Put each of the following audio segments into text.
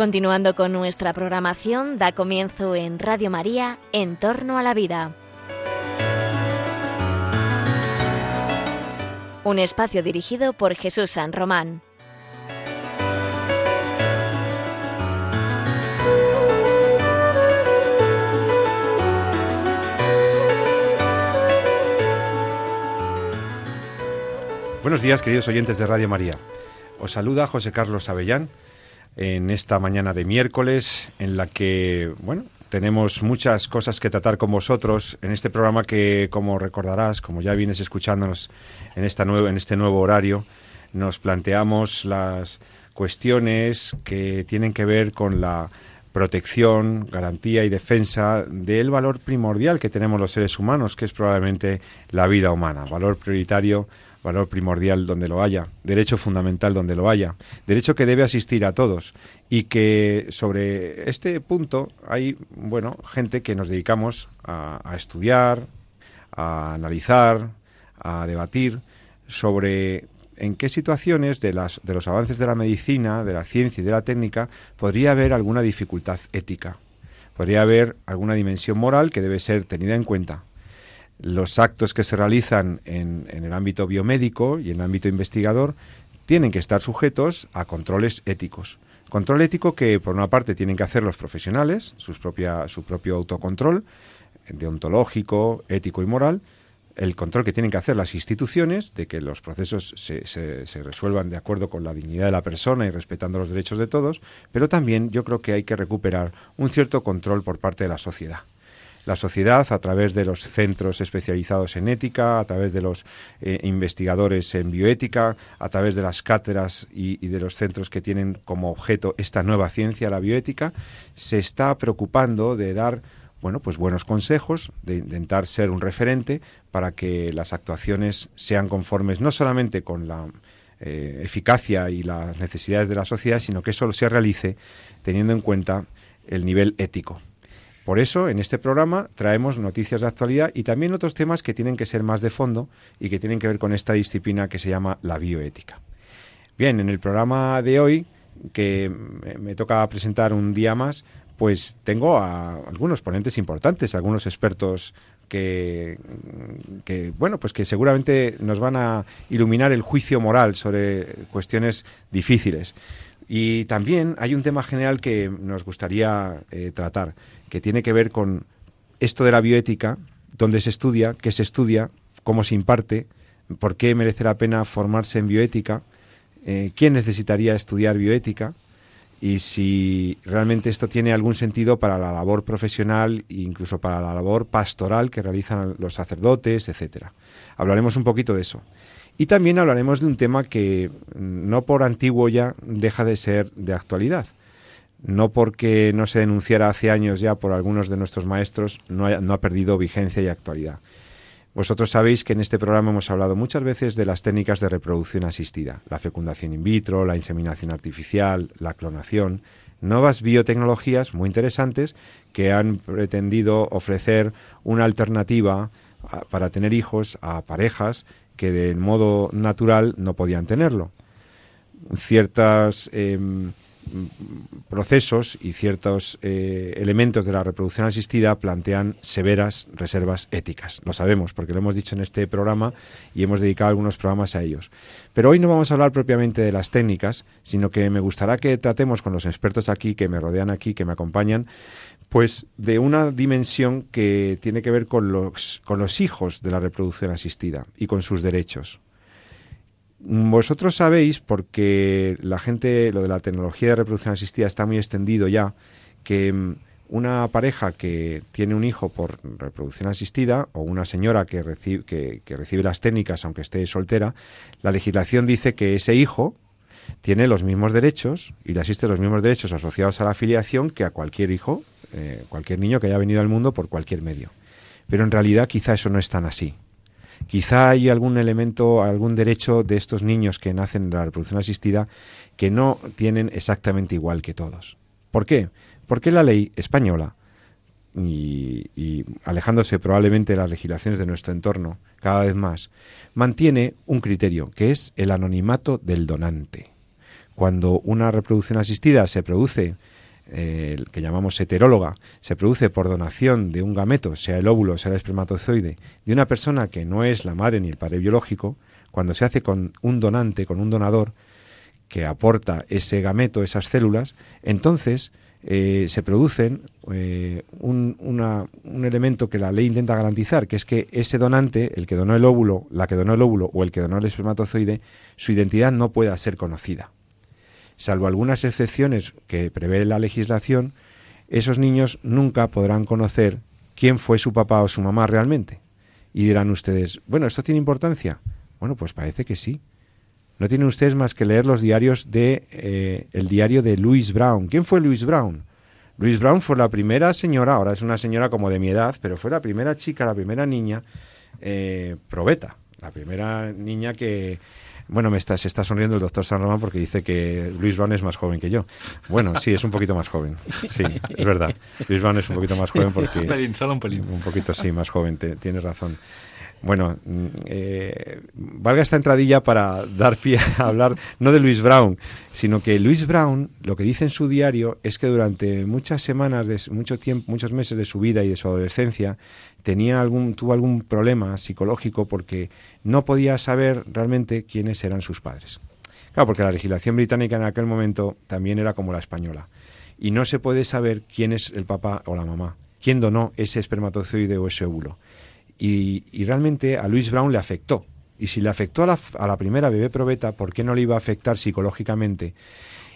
Continuando con nuestra programación, da comienzo en Radio María, En torno a la vida. Un espacio dirigido por Jesús San Román. Buenos días, queridos oyentes de Radio María. Os saluda José Carlos Avellán en esta mañana de miércoles en la que, bueno, tenemos muchas cosas que tratar con vosotros en este programa que, como recordarás, como ya vienes escuchándonos en, esta en este nuevo horario, nos planteamos las cuestiones que tienen que ver con la protección, garantía y defensa del valor primordial que tenemos los seres humanos, que es probablemente la vida humana, valor prioritario valor primordial donde lo haya, derecho fundamental donde lo haya, derecho que debe asistir a todos y que sobre este punto hay, bueno, gente que nos dedicamos a, a estudiar, a analizar, a debatir sobre en qué situaciones de, las, de los avances de la medicina, de la ciencia y de la técnica podría haber alguna dificultad ética, podría haber alguna dimensión moral que debe ser tenida en cuenta los actos que se realizan en, el ámbito biomédico y en el ámbito investigador tienen que estar sujetos a controles éticos. Control ético que, por una parte, tienen que hacer los profesionales, propia, su propio autocontrol, deontológico, ético y moral, el control que tienen que hacer las instituciones de que los procesos se, se, resuelvan de acuerdo con la dignidad de la persona y respetando los derechos de todos, pero también yo creo que hay que recuperar un cierto control por parte de la sociedad la sociedad a través de los centros especializados en ética, a través de los eh, investigadores en bioética, a través de las cátedras y, de los centros que tienen como objeto esta nueva ciencia, la bioética, se está preocupando de dar bueno, pues buenos consejos, de intentar ser un referente para que las actuaciones sean conformes no solamente con la eh, eficacia y las necesidades de la sociedad, sino que eso se realice teniendo en cuenta el nivel ético. Por eso, en este programa traemos noticias de actualidad y también otros temas que tienen que ser más de fondo y que tienen que ver con esta disciplina que se llama la bioética. Bien, en el programa de hoy, que me toca presentar un día más, pues tengo a algunos ponentes importantes, algunos expertos que, bueno, pues que seguramente nos van a iluminar el juicio moral sobre cuestiones difíciles. Y también hay un tema general que nos gustaría eh, tratar, que tiene que ver con esto de la bioética, dónde se estudia, qué se estudia, cómo se imparte, por qué merece la pena formarse en bioética, eh, quién necesitaría estudiar bioética y si realmente esto tiene algún sentido para la labor profesional e incluso para la labor pastoral que realizan los sacerdotes, etcétera. Hablaremos un poquito de eso. Y también hablaremos de un tema que no por antiguo ya deja de ser de actualidad. No porque no se denunciara hace años ya por algunos de nuestros maestros, no ha, perdido vigencia y actualidad. Vosotros sabéis que en este programa hemos hablado muchas veces de las técnicas de reproducción asistida, la fecundación in vitro, la inseminación artificial, la clonación, nuevas biotecnologías muy interesantes que han pretendido ofrecer una alternativa para tener hijos a parejas que de modo natural no podían tenerlo. Ciertos em, procesos y ciertos eh, elementos de la reproducción asistida plantean severas reservas éticas. Lo sabemos porque lo hemos dicho en este programa y hemos dedicado algunos programas a ellos. Pero hoy no vamos a hablar propiamente de las técnicas, sino que me gustará que tratemos con los expertos aquí, que me rodean aquí, que me acompañan, pues de una dimensión que tiene que ver con los, con los hijos de la reproducción asistida y con sus derechos. Vosotros sabéis, porque la gente, lo de la tecnología de reproducción asistida está muy extendido ya, que mm, una pareja que tiene un hijo por reproducción asistida o una señora que recibe, que, que recibe las técnicas aunque esté soltera, la legislación dice que ese hijo tiene los mismos derechos y le asiste los mismos derechos asociados a la afiliación que a cualquier hijo eh, cualquier niño que haya venido al mundo por cualquier medio. Pero en realidad quizá eso no es tan así. Quizá hay algún elemento, algún derecho de estos niños que nacen de la reproducción asistida que no tienen exactamente igual que todos. ¿Por qué? Porque la ley española, y, alejándose probablemente de las legislaciones de nuestro entorno cada vez más, mantiene un criterio, que es el anonimato del donante. cuando una reproducción asistida se produce, eh, que llamamos heteróloga, se produce por donación de un gameto, sea el óvulo, sea el espermatozoide, de una persona que no es la madre ni el padre biológico, cuando se hace con un donante, con un donador, que aporta ese gameto, esas células, entonces eh, se producen eh, un, un, elemento que la ley intenta garantizar, que es que ese donante, el que donó el óvulo, la que donó el óvulo o el que donó el espermatozoide, su identidad no pueda ser conocida. Salvo algunas excepciones que prevé la legislación, esos niños nunca podrán conocer quién fue su papá o su mamá realmente. Y dirán ustedes, bueno, ¿esto tiene importancia? Bueno, pues parece que sí. No tienen ustedes más que leer los diarios de eh, el diario de Louis Brown. ¿Quién fue Louis Brown? Louis Brown fue la primera señora, ahora es una señora como de mi edad, pero fue la primera chica, la primera niña eh, probeta, la primera niña que, bueno, me está, se está sonriendo el doctor San Román porque dice que Louis Brown es más joven que yo. Bueno, sí, es un poquito más joven. Sí, es verdad. Louis Brown es un poquito más joven porque... un pelín, solo un pelín. Un poquito, sí, más joven, tienes razón. Bueno, mm, eh, valga esta entradilla para dar pie a hablar no de Luis Brown, sino que Luis Brown lo que dice en su diario es que durante muchas semanas, de mucho tiempo, muchos meses de su vida y de su adolescencia, tenía algún, tuvo algún problema psicológico porque no podía saber realmente quiénes eran sus padres. Claro, porque la legislación británica en aquel momento también era como la española. Y no se puede saber quién es el papá o la mamá, quién donó ese espermatozoide o ese óvulo. Y, realmente a Luis Brown le afectó. Y si le afectó a la, a la primera bebé probeta, ¿por qué no le iba a afectar psicológicamente?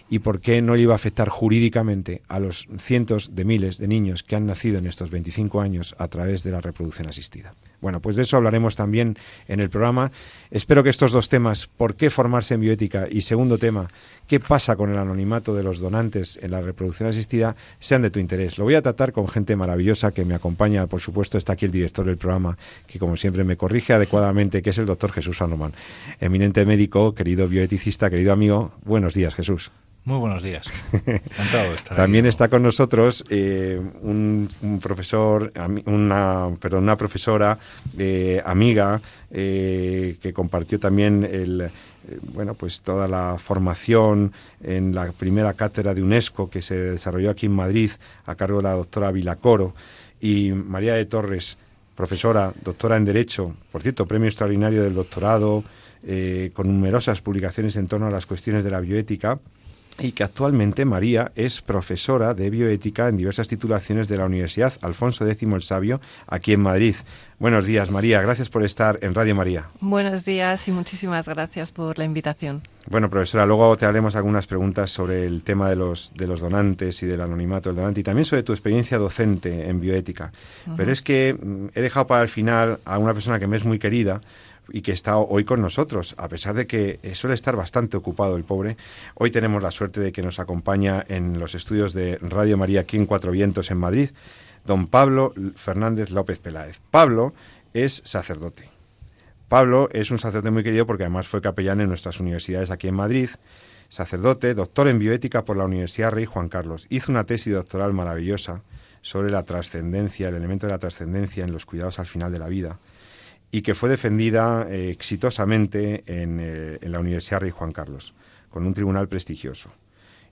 y por qué no le iba a afectar jurídicamente a los cientos de miles de niños que han nacido en estos 25 años a través de la reproducción asistida. Bueno, pues de eso hablaremos también en el programa. Espero que estos dos temas, por qué formarse en bioética y segundo tema, qué pasa con el anonimato de los donantes en la reproducción asistida, sean de tu interés. Lo voy a tratar con gente maravillosa que me acompaña, por supuesto está aquí el director del programa, que como siempre me corrige adecuadamente, que es el doctor Jesús Sanomán, eminente médico, querido bioeticista, querido amigo. Buenos días, Jesús. Muy buenos días. Encantado de estar También está con nosotros eh, un, profesor, una, perdón, una profesora eh, amiga eh, que compartió también el, bueno, pues toda la formación en la primera cátedra de UNESCO que se desarrolló aquí en Madrid a cargo de la doctora Vilacoro y María de Torres, profesora, doctora en Derecho, por cierto, premio extraordinario del doctorado, con numerosas publicaciones en torno a las cuestiones de la bioética y que actualmente María es profesora de bioética en diversas titulaciones de la Universidad Alfonso X el Sabio, aquí en Madrid. Buenos días, María. Gracias por estar en Radio María. Buenos días y muchísimas gracias por la invitación. Bueno, profesora, luego te haremos algunas preguntas sobre el tema de los, de los donantes y del anonimato del donante y también sobre tu experiencia docente en bioética. Pero es que mm, he dejado para el final a una persona que me es muy querida, y que está hoy con nosotros, a pesar de que suele estar bastante ocupado el pobre. Hoy tenemos la suerte de que nos acompaña en los estudios de Radio María aquí en Cuatro Vientos en Madrid, don Pablo Fernández López Peláez. Pablo es sacerdote. Pablo es un sacerdote muy querido porque además fue capellán en nuestras universidades aquí en Madrid, sacerdote, doctor en bioética por la Universidad Rey Juan Carlos. Hizo una tesis doctoral maravillosa sobre la trascendencia, el elemento de la trascendencia en los cuidados al final de la vida y que fue defendida eh, exitosamente eh, en, la Universidad Rey Juan Carlos, con un tribunal prestigioso.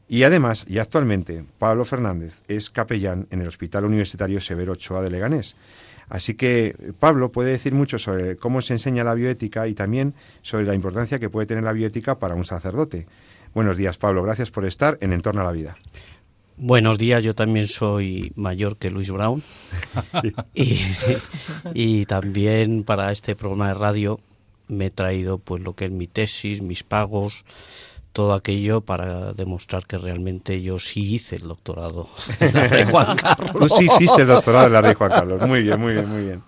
Y además, y actualmente, Pablo Fernández es capellán en el Hospital Universitario Severo Ochoa de Leganés. Así que Pablo puede decir mucho sobre cómo se enseña la bioética y también sobre la importancia que puede tener la bioética para un sacerdote. Buenos días, Pablo. Gracias por estar en Entorno a la Vida. Buenos días, yo también soy mayor que Luis Brown y, también para este programa de radio me he traído pues lo que es mi tesis, mis pagos, todo aquello para demostrar que realmente yo sí hice el doctorado en la de Juan Carlos. Tú sí hiciste el doctorado en la de Juan Carlos, muy bien, muy bien, muy bien.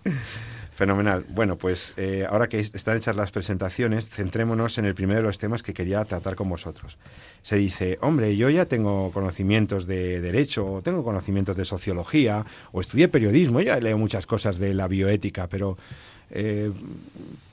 Fenomenal. Bueno, pues eh, ahora que están hechas las presentaciones, centrémonos en el primero de los temas que quería tratar con vosotros. Se dice, hombre, yo ya tengo conocimientos de derecho, o tengo conocimientos de sociología, o estudié periodismo, ya leo muchas cosas de la bioética, pero eh,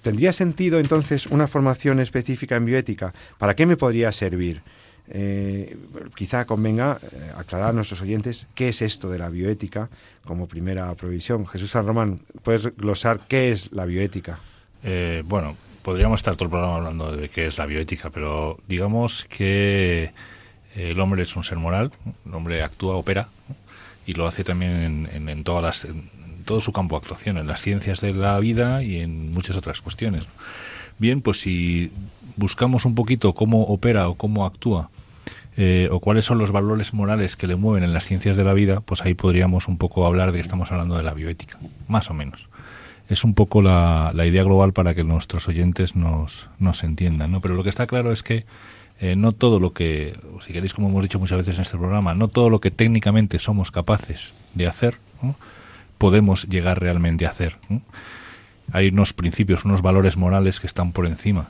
¿tendría sentido entonces una formación específica en bioética? ¿Para qué me podría servir? Eh, quizá convenga eh, aclarar a nuestros oyentes qué es esto de la bioética como primera provisión. Jesús San Román, ¿puedes glosar qué es la bioética? Eh, bueno, podríamos estar todo el programa hablando de qué es la bioética, pero digamos que el hombre es un ser moral, el hombre actúa, opera, y lo hace también en, en todo su campo de actuación, en las ciencias de la vida y en muchas otras cuestiones. Bien, pues si buscamos un poquito cómo opera o cómo actúa eh, o cuáles son los valores morales que le mueven en las ciencias de la vida, pues ahí podríamos un poco hablar de que estamos hablando de la bioética, más o menos. Es un poco la, idea global para que nuestros oyentes nos, nos entiendan, ¿no? Pero lo que está claro es que eh, no todo lo que, si queréis, como hemos dicho muchas veces en este programa, no todo lo que técnicamente somos capaces de hacer, podemos llegar realmente a hacer hay unos principios, unos valores morales que están por encima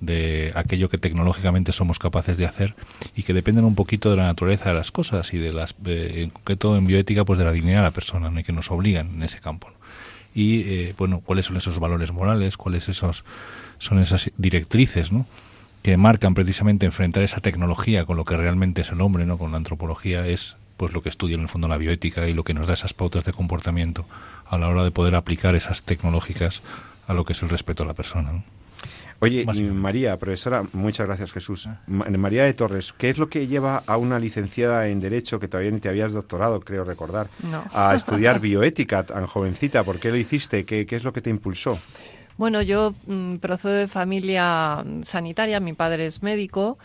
de aquello que tecnológicamente somos capaces de hacer y que dependen un poquito de la naturaleza de las cosas y de las, eh, en concreto en bioética, pues de la dignidad de la persona y que nos obligan en ese campo. Y eh, bueno, cuáles son esos valores morales, cuáles esos son esas directrices, ¿no? que marcan precisamente enfrentar esa tecnología con lo que realmente es el hombre, ¿no? Con la antropología es pues lo que estudia en el fondo la bioética y lo que nos da esas pautas de comportamiento a la hora de poder aplicar esas tecnológicas a lo que es el respeto a la persona. Oye, María, profesora, muchas gracias Jesús. María de Torres, ¿qué es lo que lleva a una licenciada en Derecho, que todavía ni te habías doctorado, creo recordar, a estudiar bioética tan jovencita? ¿Por qué lo hiciste? ¿Qué, qué es lo que te impulsó? Bueno, yo mm, procedo de familia sanitaria, mi padre es médico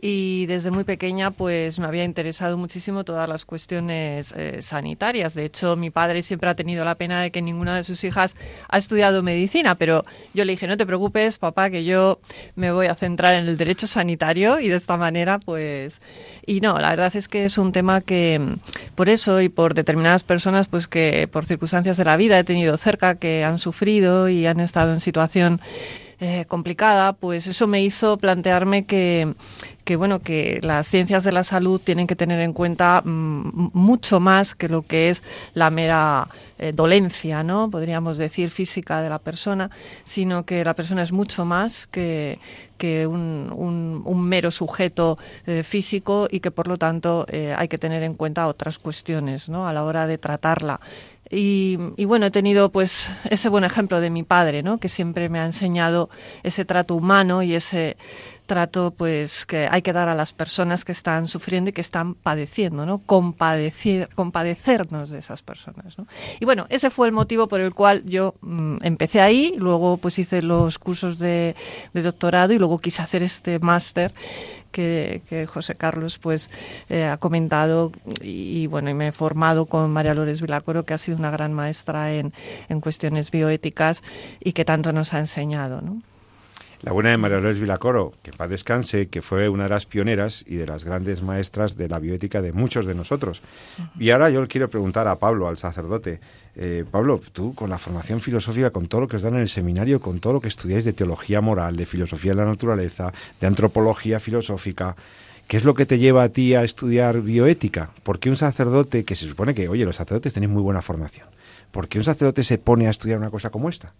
y desde muy pequeña pues me había interesado muchísimo todas las cuestiones eh, sanitarias. De hecho, mi padre siempre ha tenido la pena de que ninguna de sus hijas ha estudiado medicina, pero yo le dije, no te preocupes, papá, que yo me voy a centrar en el derecho sanitario y de esta manera pues... Y no, la verdad es que es un tema que por eso y por determinadas personas pues que por circunstancias de la vida he tenido cerca que han sufrido y han estado en situación eh, complicada, pues eso me hizo plantearme que, que, bueno, que las ciencias de la salud tienen que tener en cuenta mm, mucho más que lo que es la mera eh, dolencia, ¿no? Podríamos decir física de la persona, sino que la persona es mucho más que, que un, un, mero sujeto eh, físico y que por lo tanto hay que tener en cuenta otras cuestiones ¿no? a la hora de tratarla. Y, bueno, he tenido pues ese buen ejemplo de mi padre, ¿no? que siempre me ha enseñado ese trato humano y ese trato pues que hay que dar a las personas que están sufriendo y que están padeciendo, ¿no? Compadecer, compadecernos de esas personas, ¿no? Y bueno, ese fue el motivo por el cual yo mm, empecé ahí, luego pues hice los cursos de, de doctorado y luego quise hacer este máster que, José Carlos pues eh, ha comentado y, bueno y me he formado con María Lores Vilacoro que ha sido una gran maestra en, en cuestiones bioéticas y que tanto nos ha enseñado ¿no? La buena de María Dolores Vilacoro, que paz descanse, que fue una de las pioneras y de las grandes maestras de la bioética de muchos de nosotros. Y ahora yo le quiero preguntar a Pablo, al sacerdote. Eh, Pablo, tú con la formación filosófica, con todo lo que os dan en el seminario, con todo lo que estudiáis de teología moral, de filosofía de la naturaleza, de antropología filosófica, ¿Qué es lo que te lleva a ti a estudiar bioética? ¿Por qué un sacerdote, que se supone que, oye, los sacerdotes tienen muy buena formación, ¿por qué un sacerdote se pone a estudiar una cosa como esta?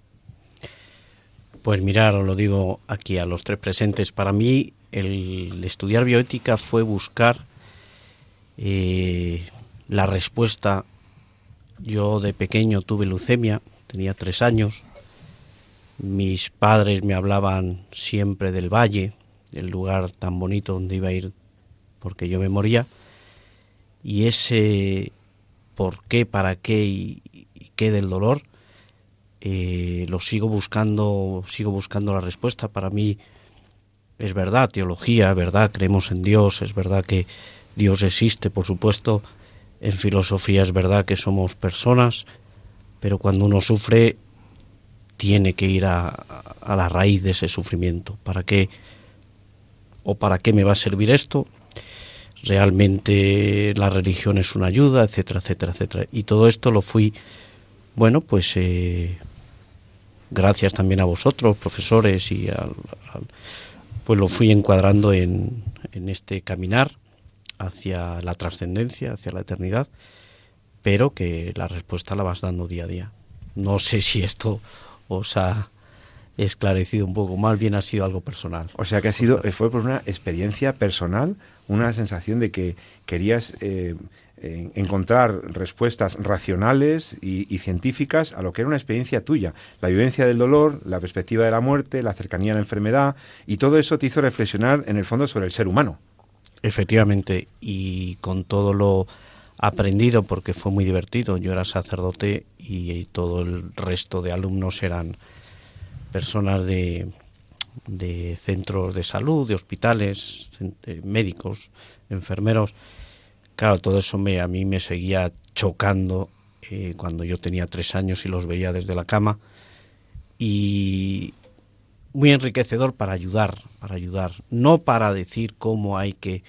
Pues mirar, os lo digo aquí a los tres presentes, para mí el estudiar bioética fue buscar eh, la respuesta. Yo de pequeño tuve leucemia, tenía tres años. Mis padres me hablaban siempre del valle, el lugar tan bonito donde iba a ir porque yo me moría. Y ese por qué, para qué y qué del dolor eh, lo sigo buscando, sigo buscando la respuesta. Para mí es verdad, teología, verdad, creemos en Dios, es verdad que Dios existe, por supuesto. En filosofía es verdad que somos personas, pero cuando uno sufre tiene que ir a, a la raíz de ese sufrimiento. ¿Para qué o para qué me va a servir esto? Realmente la religión es una ayuda, etcétera, etcétera, etcétera. Y todo esto lo fui, bueno, pues eh, gracias también a vosotros, profesores, y al, pues lo fui encuadrando en, en este caminar hacia la trascendencia, hacia la eternidad, pero que la respuesta la vas dando día a día. No sé si esto os ha esclarecido un poco. Más bien ha sido algo personal. O sea que ha sido, fue por una experiencia personal, una sensación de que querías eh, encontrar respuestas racionales y, científicas a lo que era una experiencia tuya. La vivencia del dolor, la perspectiva de la muerte, la cercanía a la enfermedad, y todo eso te hizo reflexionar en el fondo sobre el ser humano. Efectivamente, y con todo lo aprendido, porque fue muy divertido, yo era sacerdote y todo el resto de alumnos eran personas de, de centros de salud, de hospitales, eh, médicos, enfermeros, Claro, todo eso me, a mí me seguía chocando eh, cuando yo tenía tres años y los veía desde la cama y muy enriquecedor para ayudar, para ayudar, no para decir cómo hay que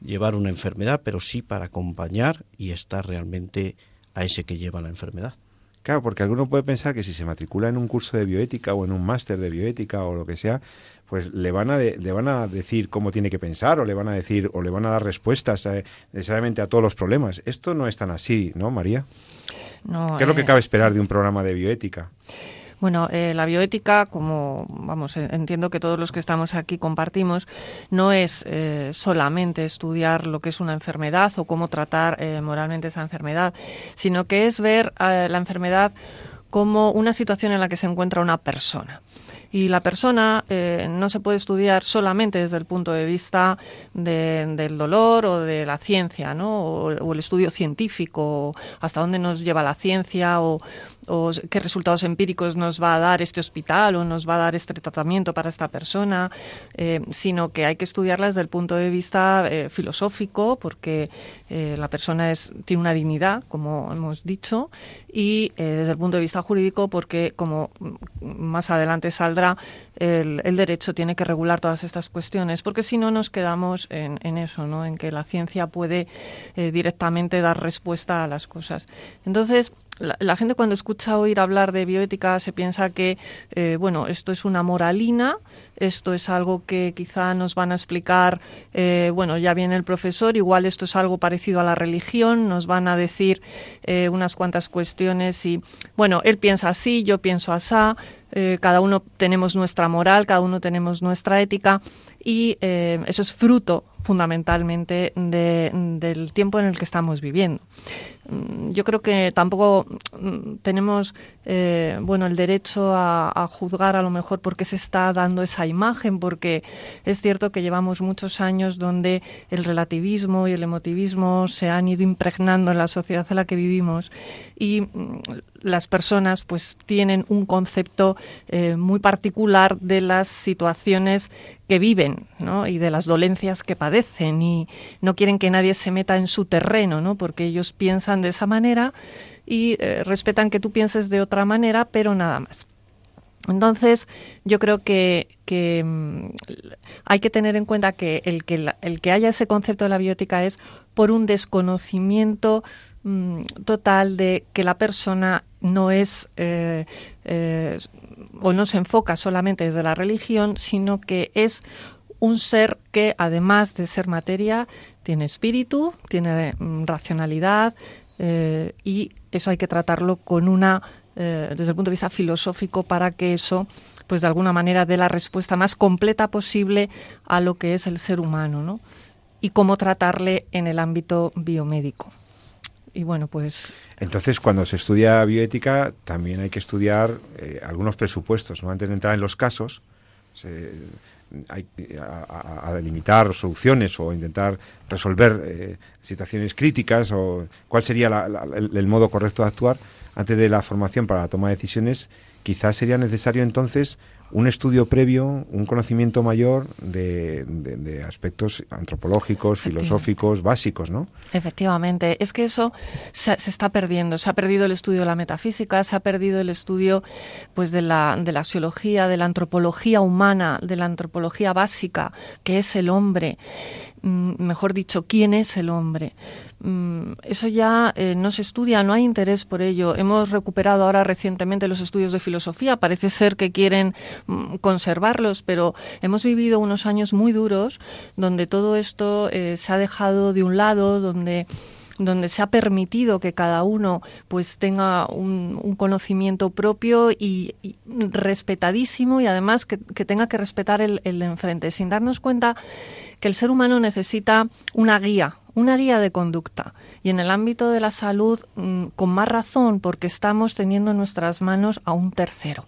llevar una enfermedad, pero sí para acompañar y estar realmente a ese que lleva la enfermedad. Claro, porque alguno puede pensar que si se matricula en un curso de bioética o en un máster de bioética o lo que sea, pues le van a le van a decir cómo tiene que pensar o le van a decir o le van a dar respuestas eh, necesariamente a todos los problemas. Esto no es tan así, ¿no, María? No, ¿Qué es lo que eh, cabe esperar de un programa de bioética? Bueno, eh, la bioética, como vamos, entiendo que todos los que estamos aquí compartimos, no es solamente estudiar lo que es una enfermedad o cómo tratar moralmente esa enfermedad, sino que es ver la enfermedad como una situación en la que se encuentra una persona. Y la persona eh, no se puede estudiar solamente desde el punto de vista del dolor o de la ciencia, ¿no? O, el estudio científico, hasta dónde nos lleva la ciencia o, qué resultados empíricos nos va a dar este hospital o nos va a dar este tratamiento para esta persona, eh, sino que hay que estudiarla desde el punto de vista eh, filosófico, porque la persona es, tiene una dignidad, como hemos dicho, y desde el punto de vista jurídico, porque como más adelante saldrá, el, derecho tiene que regular todas estas cuestiones, porque si no nos quedamos en, eso, ¿no? en que la ciencia puede eh, directamente dar respuesta a las cosas. Entonces, la, gente cuando escucha oír hablar de bioética se piensa que, eh, bueno, esto es una moralina, esto es algo que quizá nos van a explicar, eh, bueno, ya viene el profesor, igual esto es algo parecido a la religión, nos van a decir unas cuantas cuestiones y, bueno, él piensa así, yo pienso así, eh, cada uno tenemos nuestra moral, cada uno tenemos nuestra ética y eh, eso es fruto fundamentalmente del tiempo en el que estamos viviendo. Mm, yo creo que tampoco mm, tenemos eh, bueno el derecho a, juzgar a lo mejor por qué se está dando esa imagen, porque es cierto que llevamos muchos años donde el relativismo y el emotivismo se han ido impregnando en la sociedad en la que vivimos y mm, las personas pues tienen un concepto eh, muy particular de las situaciones que viven y de las dolencias que padecen y no quieren que nadie se meta en su terreno, ¿no? porque ellos piensan de esa manera y eh, respetan que tú pienses de otra manera, pero nada más. Entonces, yo creo que, mm, hay que tener en cuenta que el, que el que haya ese concepto de la biótica es por un desconocimiento mm, total de que la persona no es eh, eh, o no se enfoca solamente desde la religión, sino que es un ser que, además de ser materia, tiene espíritu, tiene mm, racionalidad eh, y eso hay que tratarlo con una, eh, desde el punto de vista filosófico, para que eso, pues de alguna manera, dé la respuesta más completa posible a lo que es el ser humano, ¿no? Y cómo tratarle en el ámbito biomédico. Y bueno, pues... Entonces, cuando se estudia bioética, también hay que estudiar eh, algunos presupuestos. Antes de entrar en los casos, hay a, delimitar soluciones o intentar resolver eh, situaciones críticas o cuál sería el, modo correcto de actuar antes de la formación para la toma de decisiones, quizás sería necesario entonces un estudio previo, un conocimiento mayor de, aspectos antropológicos, filosóficos, básicos, ¿no? Efectivamente, es que eso se, está perdiendo. Se ha perdido el estudio de la metafísica, se ha perdido el estudio pues de la, de la axiología, de la antropología humana, de la antropología básica, que es el hombre. Mm, mejor dicho, quién es el hombre. Mm, eso ya eh, no se estudia, no hay interés por ello. Hemos recuperado ahora recientemente los estudios de filosofía, parece ser que quieren mm, conservarlos, pero hemos vivido unos años muy duros donde todo esto eh, se ha dejado de un lado, donde donde se ha permitido que cada uno pues tenga un, conocimiento propio y, respetadísimo y además que, tenga que respetar el, el de enfrente, sin darnos cuenta que el ser humano necesita una guía, una guía de conducta. Y en el ámbito de la salud, mm, con más razón, porque estamos teniendo en nuestras manos a un tercero.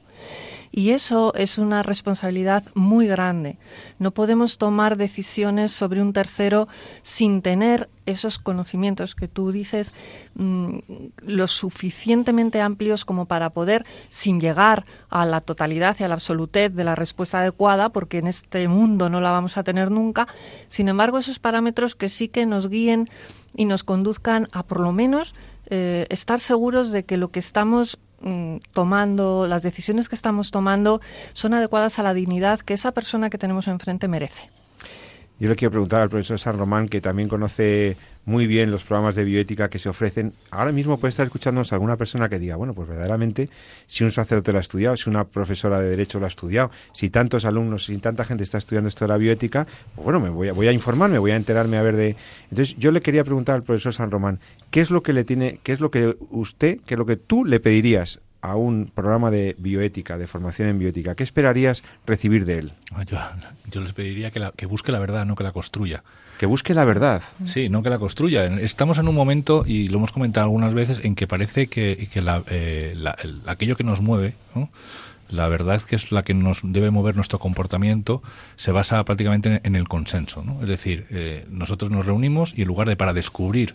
Y eso es una responsabilidad muy grande. No podemos tomar decisiones sobre un tercero sin tener esos conocimientos que tú dices mm, lo suficientemente amplios como para poder, sin llegar a la totalidad y a la absolutez de la respuesta adecuada, porque en este mundo no la vamos a tener nunca, sin embargo, esos parámetros que sí que nos guíen y nos conduzcan a por lo menos eh, estar seguros de que lo que estamos Mm, tomando, las decisiones que estamos tomando son adecuadas a la dignidad que esa persona que tenemos enfrente merece. Yo le quiero preguntar al profesor San Román, que también conoce muy bien los programas de bioética que se ofrecen. Ahora mismo puede estar escuchándonos alguna persona que diga, bueno, pues verdaderamente, si un sacerdote lo ha estudiado, si una profesora de Derecho lo ha estudiado, si tantos alumnos, si tanta gente está estudiando esto de la bioética, pues bueno, me voy a, voy a informarme, voy a enterarme a ver de... Entonces, yo le quería preguntar al profesor San Román, ¿qué es lo que le tiene, qué es lo que usted, qué es lo que tú le pedirías a un programa de bioética, de formación en bioética, ¿qué esperarías recibir de él? Ah, yo, les pediría que, que, busque la verdad, no que la construya. Que busque la verdad. Sí, no que la construya. Estamos en un momento, y lo hemos comentado algunas veces, en que parece que, que eh, aquello que nos mueve, la verdad que es la que nos debe mover nuestro comportamiento, se basa prácticamente en, el consenso. Es decir, eh, nosotros nos reunimos y en lugar de para descubrir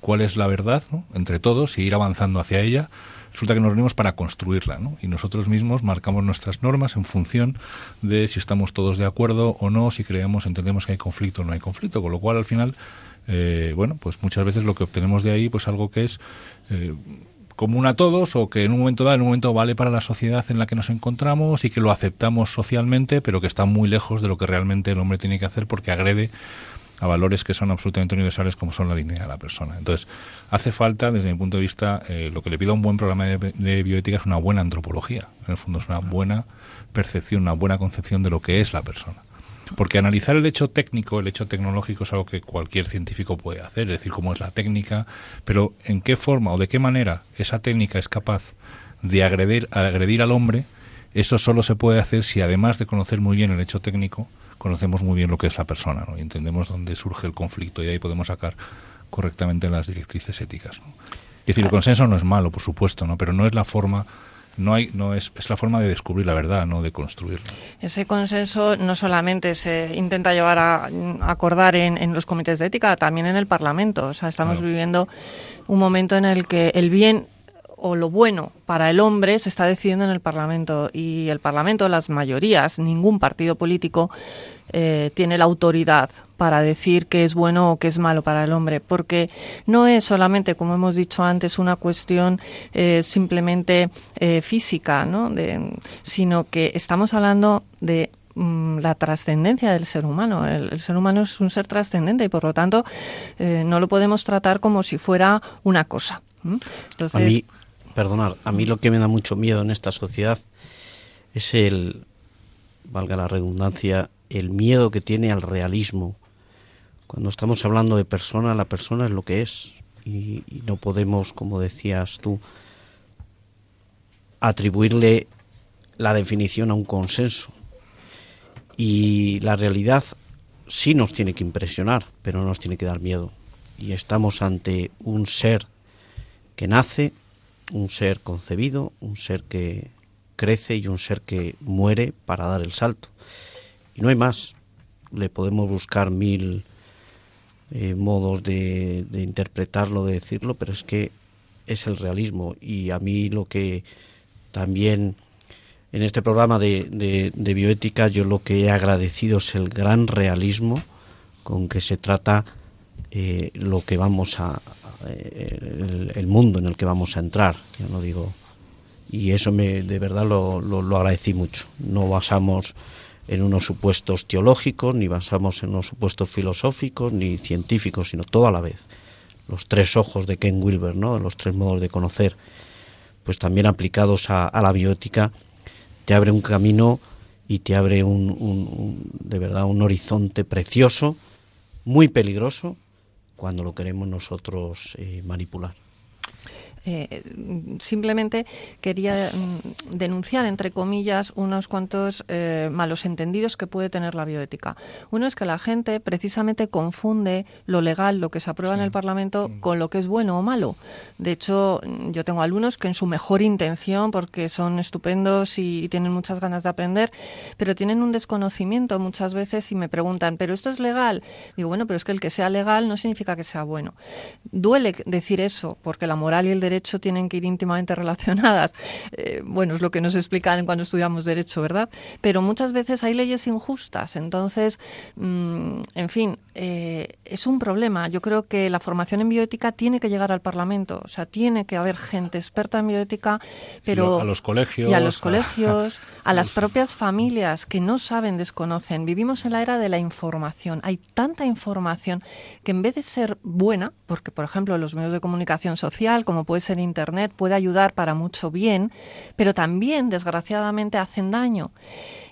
cuál es la verdad entre todos y ir avanzando hacia ella, resulta que nos reunimos para construirla, ¿no? Y nosotros mismos marcamos nuestras normas en función de si estamos todos de acuerdo o no, si creemos, entendemos que hay conflicto o no hay conflicto, con lo cual al final, eh, bueno, pues muchas veces lo que obtenemos de ahí, pues algo que es eh, común a todos o que en un momento dado, en un momento vale para la sociedad en la que nos encontramos y que lo aceptamos socialmente, pero que está muy lejos de lo que realmente el hombre tiene que hacer porque agrede a valores que son absolutamente universales como son la dignidad de la persona. Entonces, hace falta, desde mi punto de vista, eh, lo que le pido a un buen programa de, bioética es una buena antropología. En el fondo es una buena percepción, una buena concepción de lo que es la persona. Porque analizar el hecho técnico, el hecho tecnológico es algo que cualquier científico puede hacer, es decir, cómo es la técnica, pero en qué forma o de qué manera esa técnica es capaz de agredir, agredir al hombre, eso solo se puede hacer si además de conocer muy bien el hecho técnico, conocemos muy bien lo que es la persona ¿no? y entendemos dónde surge el conflicto y ahí podemos sacar correctamente las directrices éticas. Es decir, el consenso no es malo, por supuesto, ¿no? pero no es la forma no hay no es, es la forma de descubrir la verdad no de construirla ese consenso no solamente se intenta llevar a, acordar en, en, los comités de ética también en el parlamento o sea estamos viviendo un momento en el que el bien o lo bueno para el hombre se está decidiendo en el Parlamento y el Parlamento, las mayorías, ningún partido político eh, tiene la autoridad para decir qué es bueno o qué es malo para el hombre, porque no es solamente, como hemos dicho antes, una cuestión eh, simplemente eh, física, ¿no? sino que estamos hablando de mm, la trascendencia del ser humano. El, ser humano es un ser trascendente y por lo tanto no lo podemos tratar como si fuera una cosa. Perdonar, a mí lo que me da mucho miedo en esta sociedad es el, valga la redundancia, el miedo que tiene al realismo. Cuando estamos hablando de persona, la persona es lo que es y, no podemos, como decías tú, atribuirle la definición a un consenso. Y la realidad sí nos tiene que impresionar, pero no nos tiene que dar miedo. Y estamos ante un ser que nace, un ser concebido, un ser que crece y un ser que muere para dar el salto. Y no hay más. Le podemos buscar mil eh, modos de, interpretarlo, de decirlo, pero es que es el realismo. Y a mí lo que también en este programa de, bioética yo lo que he agradecido es el gran realismo con que se trata eh, lo que vamos a, eh, el, mundo en el que vamos a entrar, yo no digo, y eso me, de verdad lo, lo, agradecí mucho. No basamos en unos supuestos teológicos, ni basamos en unos supuestos filosóficos, ni científicos, sino todo a la vez. Los tres ojos de Ken Wilber, ¿no? los tres modos de conocer, pues también aplicados a, la biótica, te abre un camino y te abre un, de verdad un horizonte precioso, muy peligroso, cuando lo queremos nosotros eh, manipular. Eh, simplemente quería mm, denunciar, entre comillas, unos cuantos eh, malos entendidos que puede tener la bioética. Uno es que la gente precisamente confunde lo legal, lo que se aprueba en el Parlamento, mm. con lo que es bueno o malo. De hecho, mm, yo tengo alumnos que en su mejor intención, porque son estupendos y, tienen muchas ganas de aprender, pero tienen un desconocimiento muchas veces y me preguntan, ¿pero esto es legal? Digo, bueno, pero es que el que sea legal no significa que sea bueno. Duele decir eso, porque la moral y el derecho tienen que ir íntimamente relacionadas. Eh, bueno, es lo que nos explican cuando estudiamos derecho, ¿verdad? Pero muchas veces hay leyes injustas. Entonces, mm, en fin, eh, es un problema. Yo creo que la formación en bioética tiene que llegar al Parlamento. O sea, tiene que haber gente experta en bioética, pero... a los colegios. Y a los colegios, a, las propias familias que no saben, desconocen. Vivimos en la era de la información. Hay tanta información que en vez de ser buena, porque, por ejemplo, los medios de comunicación social, como puede ser Internet, puede ayudar para mucho bien, pero también, desgraciadamente, hacen daño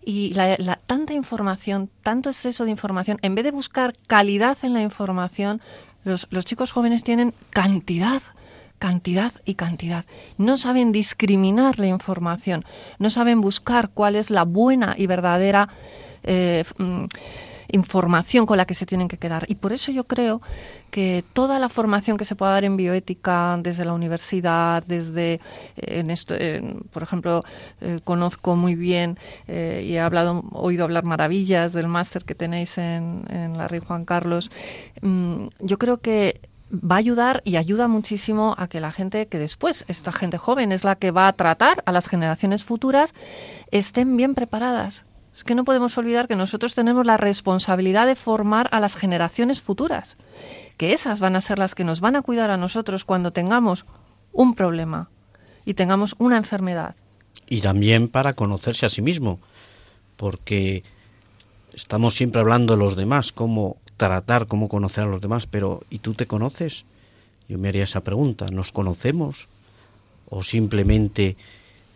y la, tanta información, tanto exceso de información, en vez de buscar calidad en la información, los, los chicos jóvenes tienen cantidad cantidad y cantidad. No saben discriminar la información, no saben buscar cuál es la buena y verdadera eh, mm, información con la que se tienen que quedar. Y por eso yo creo que toda la formación que se pueda dar en bioética desde la universidad, desde, eh, en esto, por ejemplo, eh, conozco muy bien eh, y he hablado, oído hablar maravillas del máster que tenéis en, en la Rey Juan Carlos. Mm, yo creo que va a ayudar y ayuda muchísimo a que la gente que después, esta gente joven es la que va a tratar a las generaciones futuras, estén bien preparadas es que no podemos olvidar que nosotros tenemos la responsabilidad de formar a las generaciones futuras, que esas van a ser las que nos van a cuidar a nosotros cuando tengamos un problema y tengamos una enfermedad. Y también para conocerse a sí mismo, porque estamos siempre hablando de los demás, cómo tratar, cómo conocer a los demás, pero ¿y tú te conoces? Yo me haría esa pregunta, ¿nos conocemos? ¿O simplemente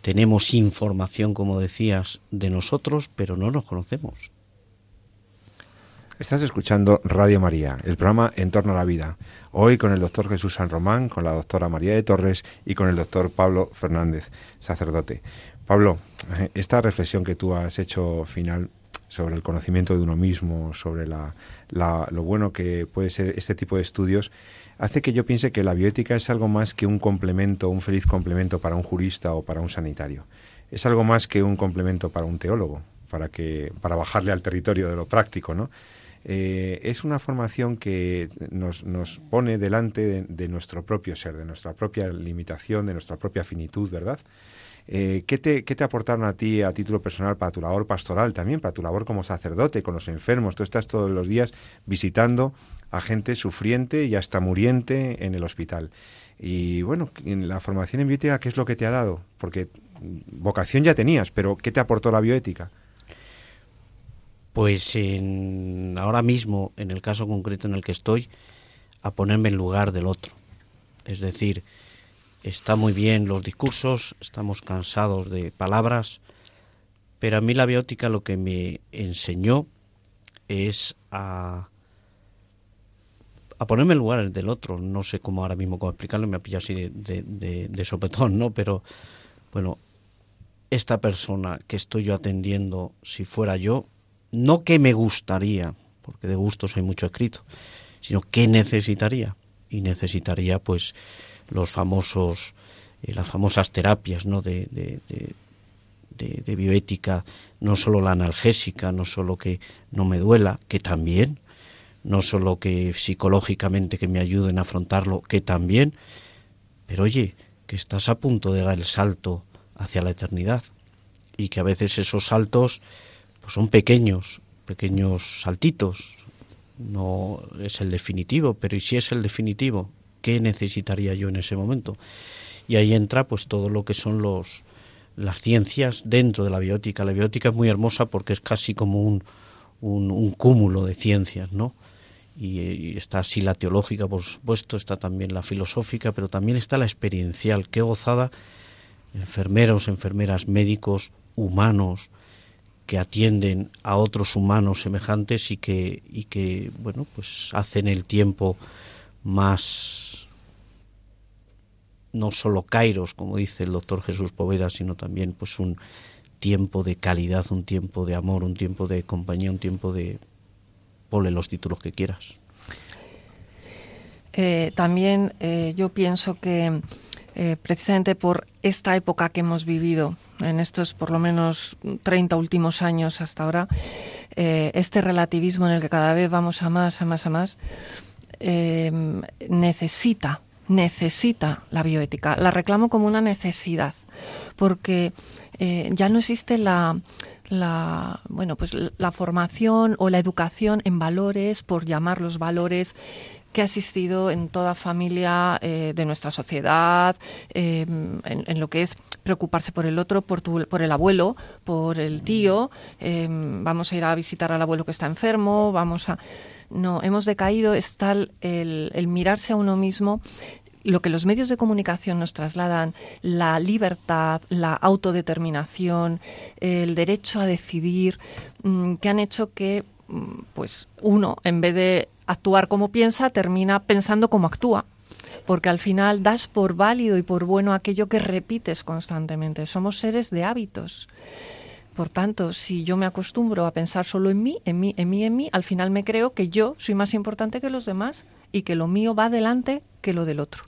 tenemos información, como decías, de nosotros, pero no nos conocemos. Estás escuchando Radio María, el programa En torno a la vida. Hoy con el doctor Jesús San Román, con la doctora María de Torres y con el doctor Pablo Fernández, sacerdote. Pablo, esta reflexión que tú has hecho final sobre el conocimiento de uno mismo, sobre la, lo bueno que puede ser este tipo de estudios, hace que yo piense que la bioética es algo más que un complemento, un feliz complemento para un jurista o para un sanitario. Es algo más que un complemento para un teólogo, para, que, para bajarle al territorio de lo práctico, ¿no? Eh, es una formación que nos, nos pone delante de, nuestro propio ser, de nuestra propia limitación, de nuestra propia finitud, ¿verdad? Eh, ¿qué, te, ¿Qué te aportaron a ti a título personal para tu labor pastoral también, para tu labor como sacerdote, con los enfermos? Tú estás todos los días visitando a gente sufriente y hasta muriente en el hospital. Y bueno, en la formación en bioética, ¿qué es lo que te ha dado? Porque vocación ya tenías, pero ¿qué te aportó la bioética? Pues ahora mismo, en el caso concreto en el que estoy, a ponerme en lugar del otro. Es decir, está muy bien los discursos, estamos cansados de palabras, pero a mí la biótica lo que me enseñó es a a ponerme en lugar del otro. No sé cómo ahora mismo cómo explicarlo, me ha pillado así de, de, sopetón, ¿no? Pero bueno, esta persona que estoy yo atendiendo, si fuera yo, no que me gustaría, porque de gustos hay mucho escrito, sino que necesitaría. Y necesitaría, pues, los famosos, eh, las famosas terapias, ¿no? De, de, de bioética, no solo la analgésica, no solo que no me duela, que también, no solo que psicológicamente que me ayuden a afrontarlo, que también, pero oye, que estás a punto de dar el salto hacia la eternidad y que a veces esos saltos pues son pequeños, pequeños saltitos, no es el definitivo, pero ¿y si es el definitivo? ¿Qué necesitaría yo en ese momento? Y ahí entra pues todo lo que son los las ciencias dentro de la biótica. La biótica es muy hermosa porque es casi como un, un, un cúmulo de ciencias, ¿no? Y, está así la teológica, por supuesto, está también la filosófica, pero también está la experiencial. Qué gozada, enfermeros, enfermeras, médicos, humanos, que atienden a otros humanos semejantes y que, y que bueno, pues hacen el tiempo más no solo kairos, como dice el doctor Jesús Poveda, sino también pues un tiempo de calidad, un tiempo de amor, un tiempo de compañía, un tiempo de ponle los títulos que quieras. Eh, también eh, yo pienso que eh, precisamente por esta época que hemos vivido, en estos por lo menos 30 últimos años hasta ahora, este relativismo en el que cada vez vamos a más, a más, a más, necesita, necesita la bioética. La reclamo como una necesidad, porque ya no existe la, la bueno pues la formación o la educación en valores por llamar los valores que ha existido en toda familia eh, de nuestra sociedad, eh, en, lo que es preocuparse por el otro, por, por el abuelo, por el tío. Eh, vamos a ir a visitar al abuelo que está enfermo, vamos a. No, hemos decaído, está el, el mirarse a uno mismo lo que los medios de comunicación nos trasladan, la libertad, la autodeterminación, el derecho a decidir, mm, que han hecho que mm, pues uno, en vez de actuar como piensa, termina pensando como actúa. Porque al final das por válido y por bueno aquello que repites constantemente. Somos seres de hábitos. Por tanto, si yo me acostumbro a pensar solo en mí, en mí, en mí, en mí, al final me creo que yo soy más importante que los demás y que lo mío va adelante que lo del otro.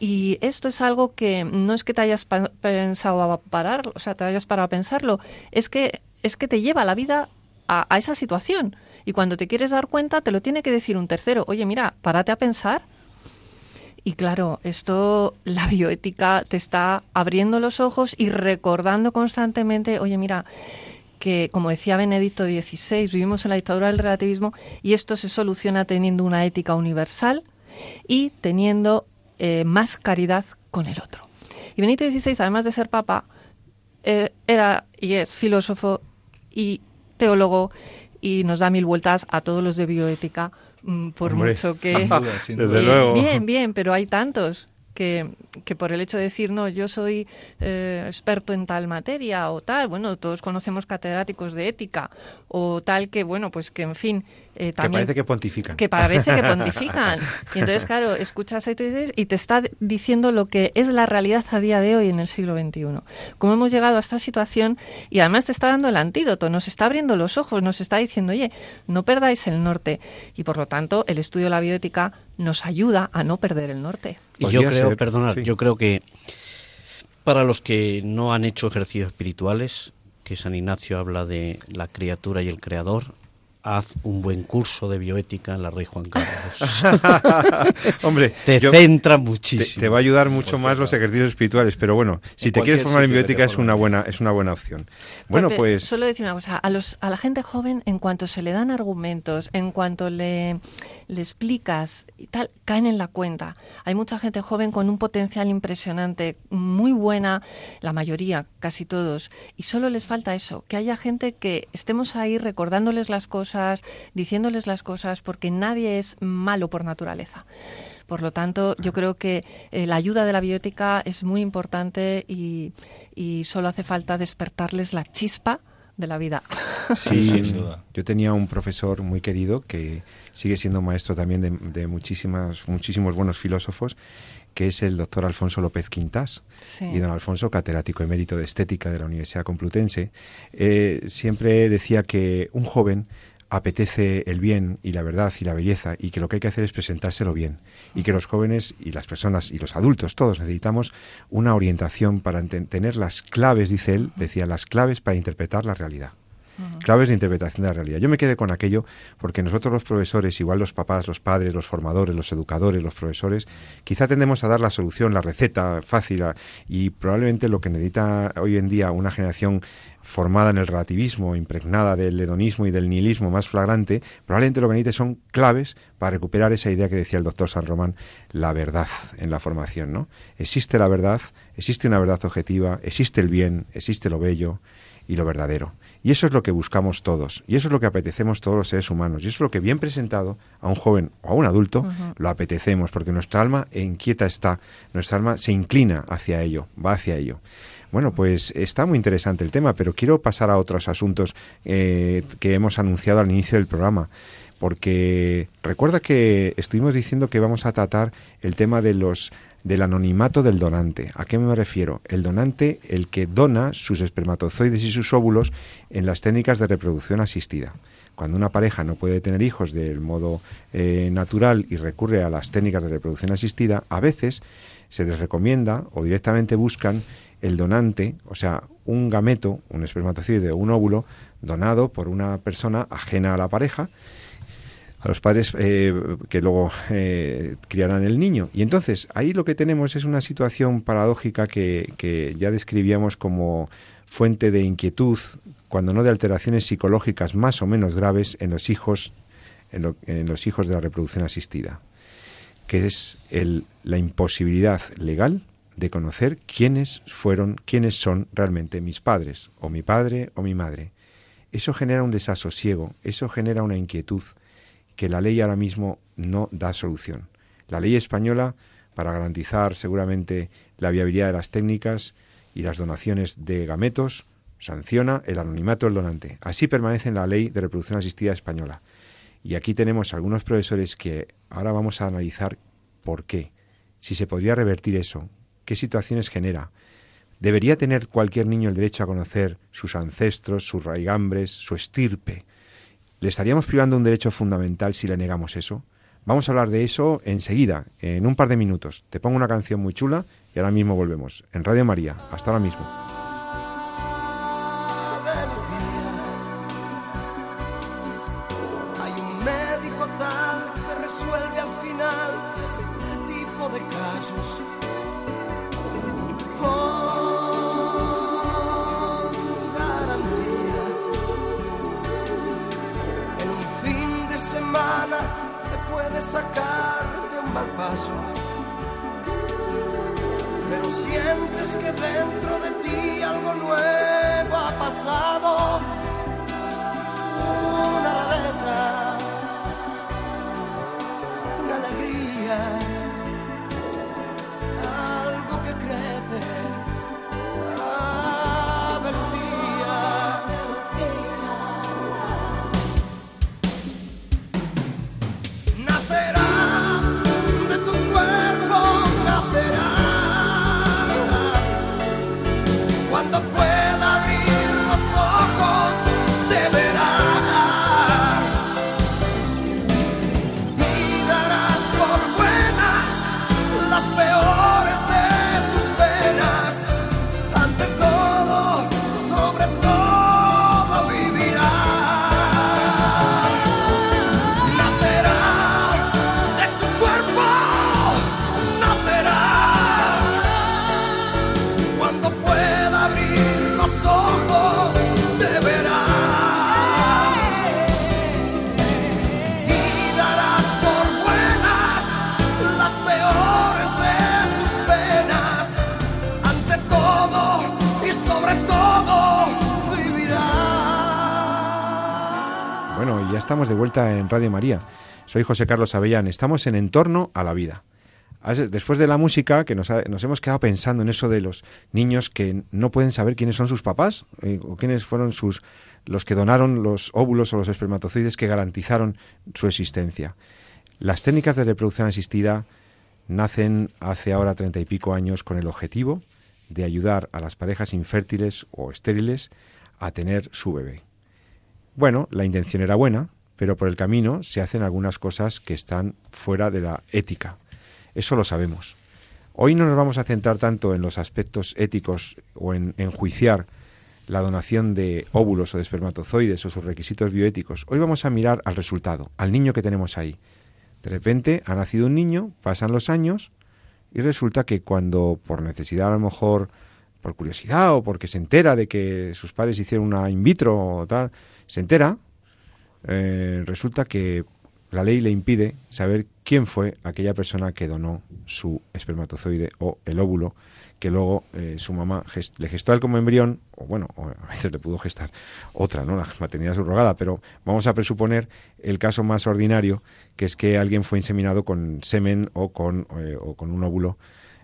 Y esto es algo que no es que te hayas pensado a parar, o sea, te hayas parado a pensarlo, es que es que te lleva la vida a, a esa situación. Y cuando te quieres dar cuenta, te lo tiene que decir un tercero. Oye, mira, párate a pensar. Y claro, esto, la bioética te está abriendo los ojos y recordando constantemente, oye, mira, que como decía Benedicto XVI, vivimos en la dictadura del relativismo y esto se soluciona teniendo una ética universal y teniendo eh, más caridad con el otro. Y Benedicto XVI, además de ser papa, eh, era y es filósofo y teólogo y nos da mil vueltas a todos los de bioética, mm, por mucho que... Bien, bien, pero hay tantos que, que, por el hecho de decir, no, yo soy eh, experto en tal materia o tal, bueno, todos conocemos catedráticos de ética o tal que, bueno, pues que en fin, eh, que parece que pontifican. Que parece que pontifican. Y entonces, claro, escuchas a y te está diciendo lo que es la realidad a día de hoy en el siglo XXI. Cómo hemos llegado a esta situación y además te está dando el antídoto, nos está abriendo los ojos, nos está diciendo, oye, no perdáis el norte. Y por lo tanto, el estudio de la bioética nos ayuda a no perder el norte. Y yo creo, perdonad, yo creo que para los que no han hecho ejercicios espirituales, que San Ignacio habla de la criatura y el creador, haz un buen curso de bioética en la Rey Juan Carlos. Hombre, te centra muchísimo. Te, va a ayudar mucho más los ejercicios espirituales, pero bueno, si te quieres formar en bioética es una buena es una buena opción. Bueno, pues solo decir una cosa, a los a la gente joven en cuanto se le dan argumentos, en cuanto le le explicas y tal, caen en la cuenta. Hay mucha gente joven con un potencial impresionante, muy buena, la mayoría, casi todos, y solo les falta eso, que haya gente que estemos ahí recordándoles las cosas, diciéndoles las cosas, porque nadie es malo por naturaleza. Por lo tanto, yo creo que eh, la ayuda de la biótica es muy importante y, y solo hace falta despertarles la chispa de la vida. Sí, yo tenía un profesor muy querido que sigue siendo maestro también de, de muchísimas, muchísimos buenos filósofos, que es el doctor Alfonso López Quintás. Y don Alfonso, catedrático emérito de estética de la Universidad Complutense, eh, siempre decía que un joven apetece el bien y la verdad y la belleza y que lo que hay que hacer es presentárselo bien y que los jóvenes y las personas y los adultos todos necesitamos una orientación para tener las claves, dice él, decía las claves para interpretar la realidad claves de interpretación de la realidad. Yo me quedé con aquello porque nosotros los profesores, igual los papás, los padres, los formadores, los educadores, los profesores, quizá tendemos a dar la solución, la receta fácil y probablemente lo que necesita hoy en día una generación formada en el relativismo, impregnada del hedonismo y del nihilismo más flagrante, probablemente lo que necesite son claves para recuperar esa idea que decía el doctor San Román, la verdad en la formación, ¿no? Existe la verdad, existe una verdad objetiva, existe el bien, existe lo bello y lo verdadero. Y eso es lo que buscamos todos, y eso es lo que apetecemos todos los seres humanos, y eso es lo que bien presentado a un joven o a un adulto lo apetecemos, porque nuestra alma inquieta está, nuestra alma se inclina hacia ello, va hacia ello. Bueno, pues está muy interesante el tema, pero quiero pasar a otros asuntos eh, que hemos anunciado al inicio del programa. Porque recuerda que estuvimos diciendo que vamos a tratar el tema de los del anonimato del donante. ¿A qué me refiero? El donante, el que dona sus espermatozoides y sus óvulos en las técnicas de reproducción asistida. Cuando una pareja no puede tener hijos del modo eh, natural y recurre a las técnicas de reproducción asistida, a veces se les recomienda o directamente buscan el donante, o sea, un gameto, un espermatozoide o un óvulo donado por una persona ajena a la pareja, a los padres eh, que luego eh, criarán el niño. Y entonces ahí lo que tenemos es una situación paradójica que, que ya describíamos como fuente de inquietud, cuando no de alteraciones psicológicas más o menos graves en los hijos, en, en los hijos de la reproducción asistida, que es el, la imposibilidad legal de conocer quiénes fueron, quiénes son realmente mis padres, o mi padre o mi madre. Eso genera un desasosiego, eso genera una inquietud que la ley ahora mismo no da solución. La ley española, para garantizar seguramente la viabilidad de las técnicas y las donaciones de gametos, sanciona el anonimato del donante. Así permanece en la ley de reproducción asistida española. Y aquí tenemos algunos profesores que ahora vamos a analizar por qué, si se podría revertir eso, qué situaciones genera. ¿Debería tener cualquier niño el derecho a conocer sus ancestros, sus raigambres, su estirpe? ¿Le estaríamos privando un derecho fundamental si le negamos eso? Vamos a hablar de eso enseguida, en un par de minutos. Te pongo una canción muy chula y ahora mismo volvemos. En Radio María. Hasta ahora mismo. Te puede sacar de un mal paso. Pero sientes que dentro de ti algo nuevo ha pasado una rareza, una alegría, algo que crece estamos de vuelta en Radio María. Soy José Carlos Avellán. Estamos en Entorno a la Vida. Después de la música, que nos, ha- nos hemos quedado pensando en eso de los niños que no pueden saber quiénes son sus papás eh, o quiénes fueron sus los que donaron los óvulos o los espermatozoides que garantizaron su existencia. Las técnicas de reproducción asistida nacen hace ahora treinta y pico años con el objetivo de ayudar a las parejas infértiles o estériles a tener su bebé. Bueno, la intención era buena, pero por el camino se hacen algunas cosas que están fuera de la ética. Eso lo sabemos. Hoy no nos vamos a centrar tanto en los aspectos éticos o en enjuiciar la donación de óvulos o de espermatozoides o sus requisitos bioéticos. Hoy vamos a mirar al resultado, al niño que tenemos ahí. De repente ha nacido un niño, pasan los años y resulta que cuando por necesidad a lo mejor por curiosidad o porque se entera de que sus padres hicieron una in vitro o tal, se entera, eh, resulta que la ley le impide saber quién fue aquella persona que donó su espermatozoide o el óvulo que luego eh, su mamá le gestó a él como embrión, o bueno, o a veces le pudo gestar otra, ¿no? La maternidad subrogada, pero vamos a presuponer el caso más ordinario, que es que alguien fue inseminado con semen o con, eh, o con un óvulo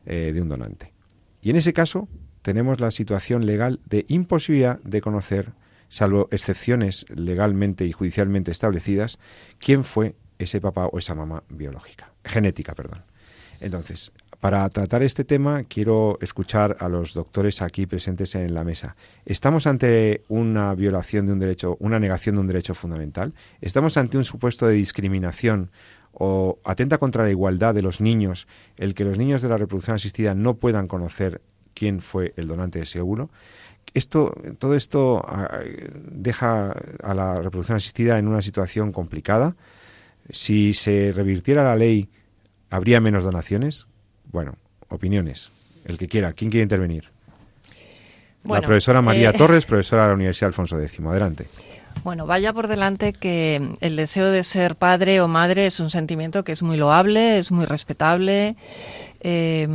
de un donante. Y en ese caso tenemos la situación legal de imposibilidad de conocer salvo excepciones legalmente y judicialmente establecidas, quién fue ese papá o esa mamá biológica, genética, perdón. Entonces, para tratar este tema quiero escuchar a los doctores aquí presentes en la mesa. ¿Estamos ante una violación de un derecho, una negación de un derecho fundamental? ¿Estamos ante un supuesto de discriminación o atenta contra la igualdad de los niños el que los niños de la reproducción asistida no puedan conocer quién fue el donante de ese óvulo? Esto, todo esto ah, deja a la reproducción asistida en una situación complicada. Si se revirtiera la ley, ¿habría menos donaciones? Bueno, opiniones. El que quiera. ¿Quién quiere intervenir? la profesora María eh, Torres, profesora de la Universidad Alfonso X. Adelante. Bueno, vaya por delante que el deseo de ser padre o madre es un sentimiento que es muy loable, es muy respetable. Eh,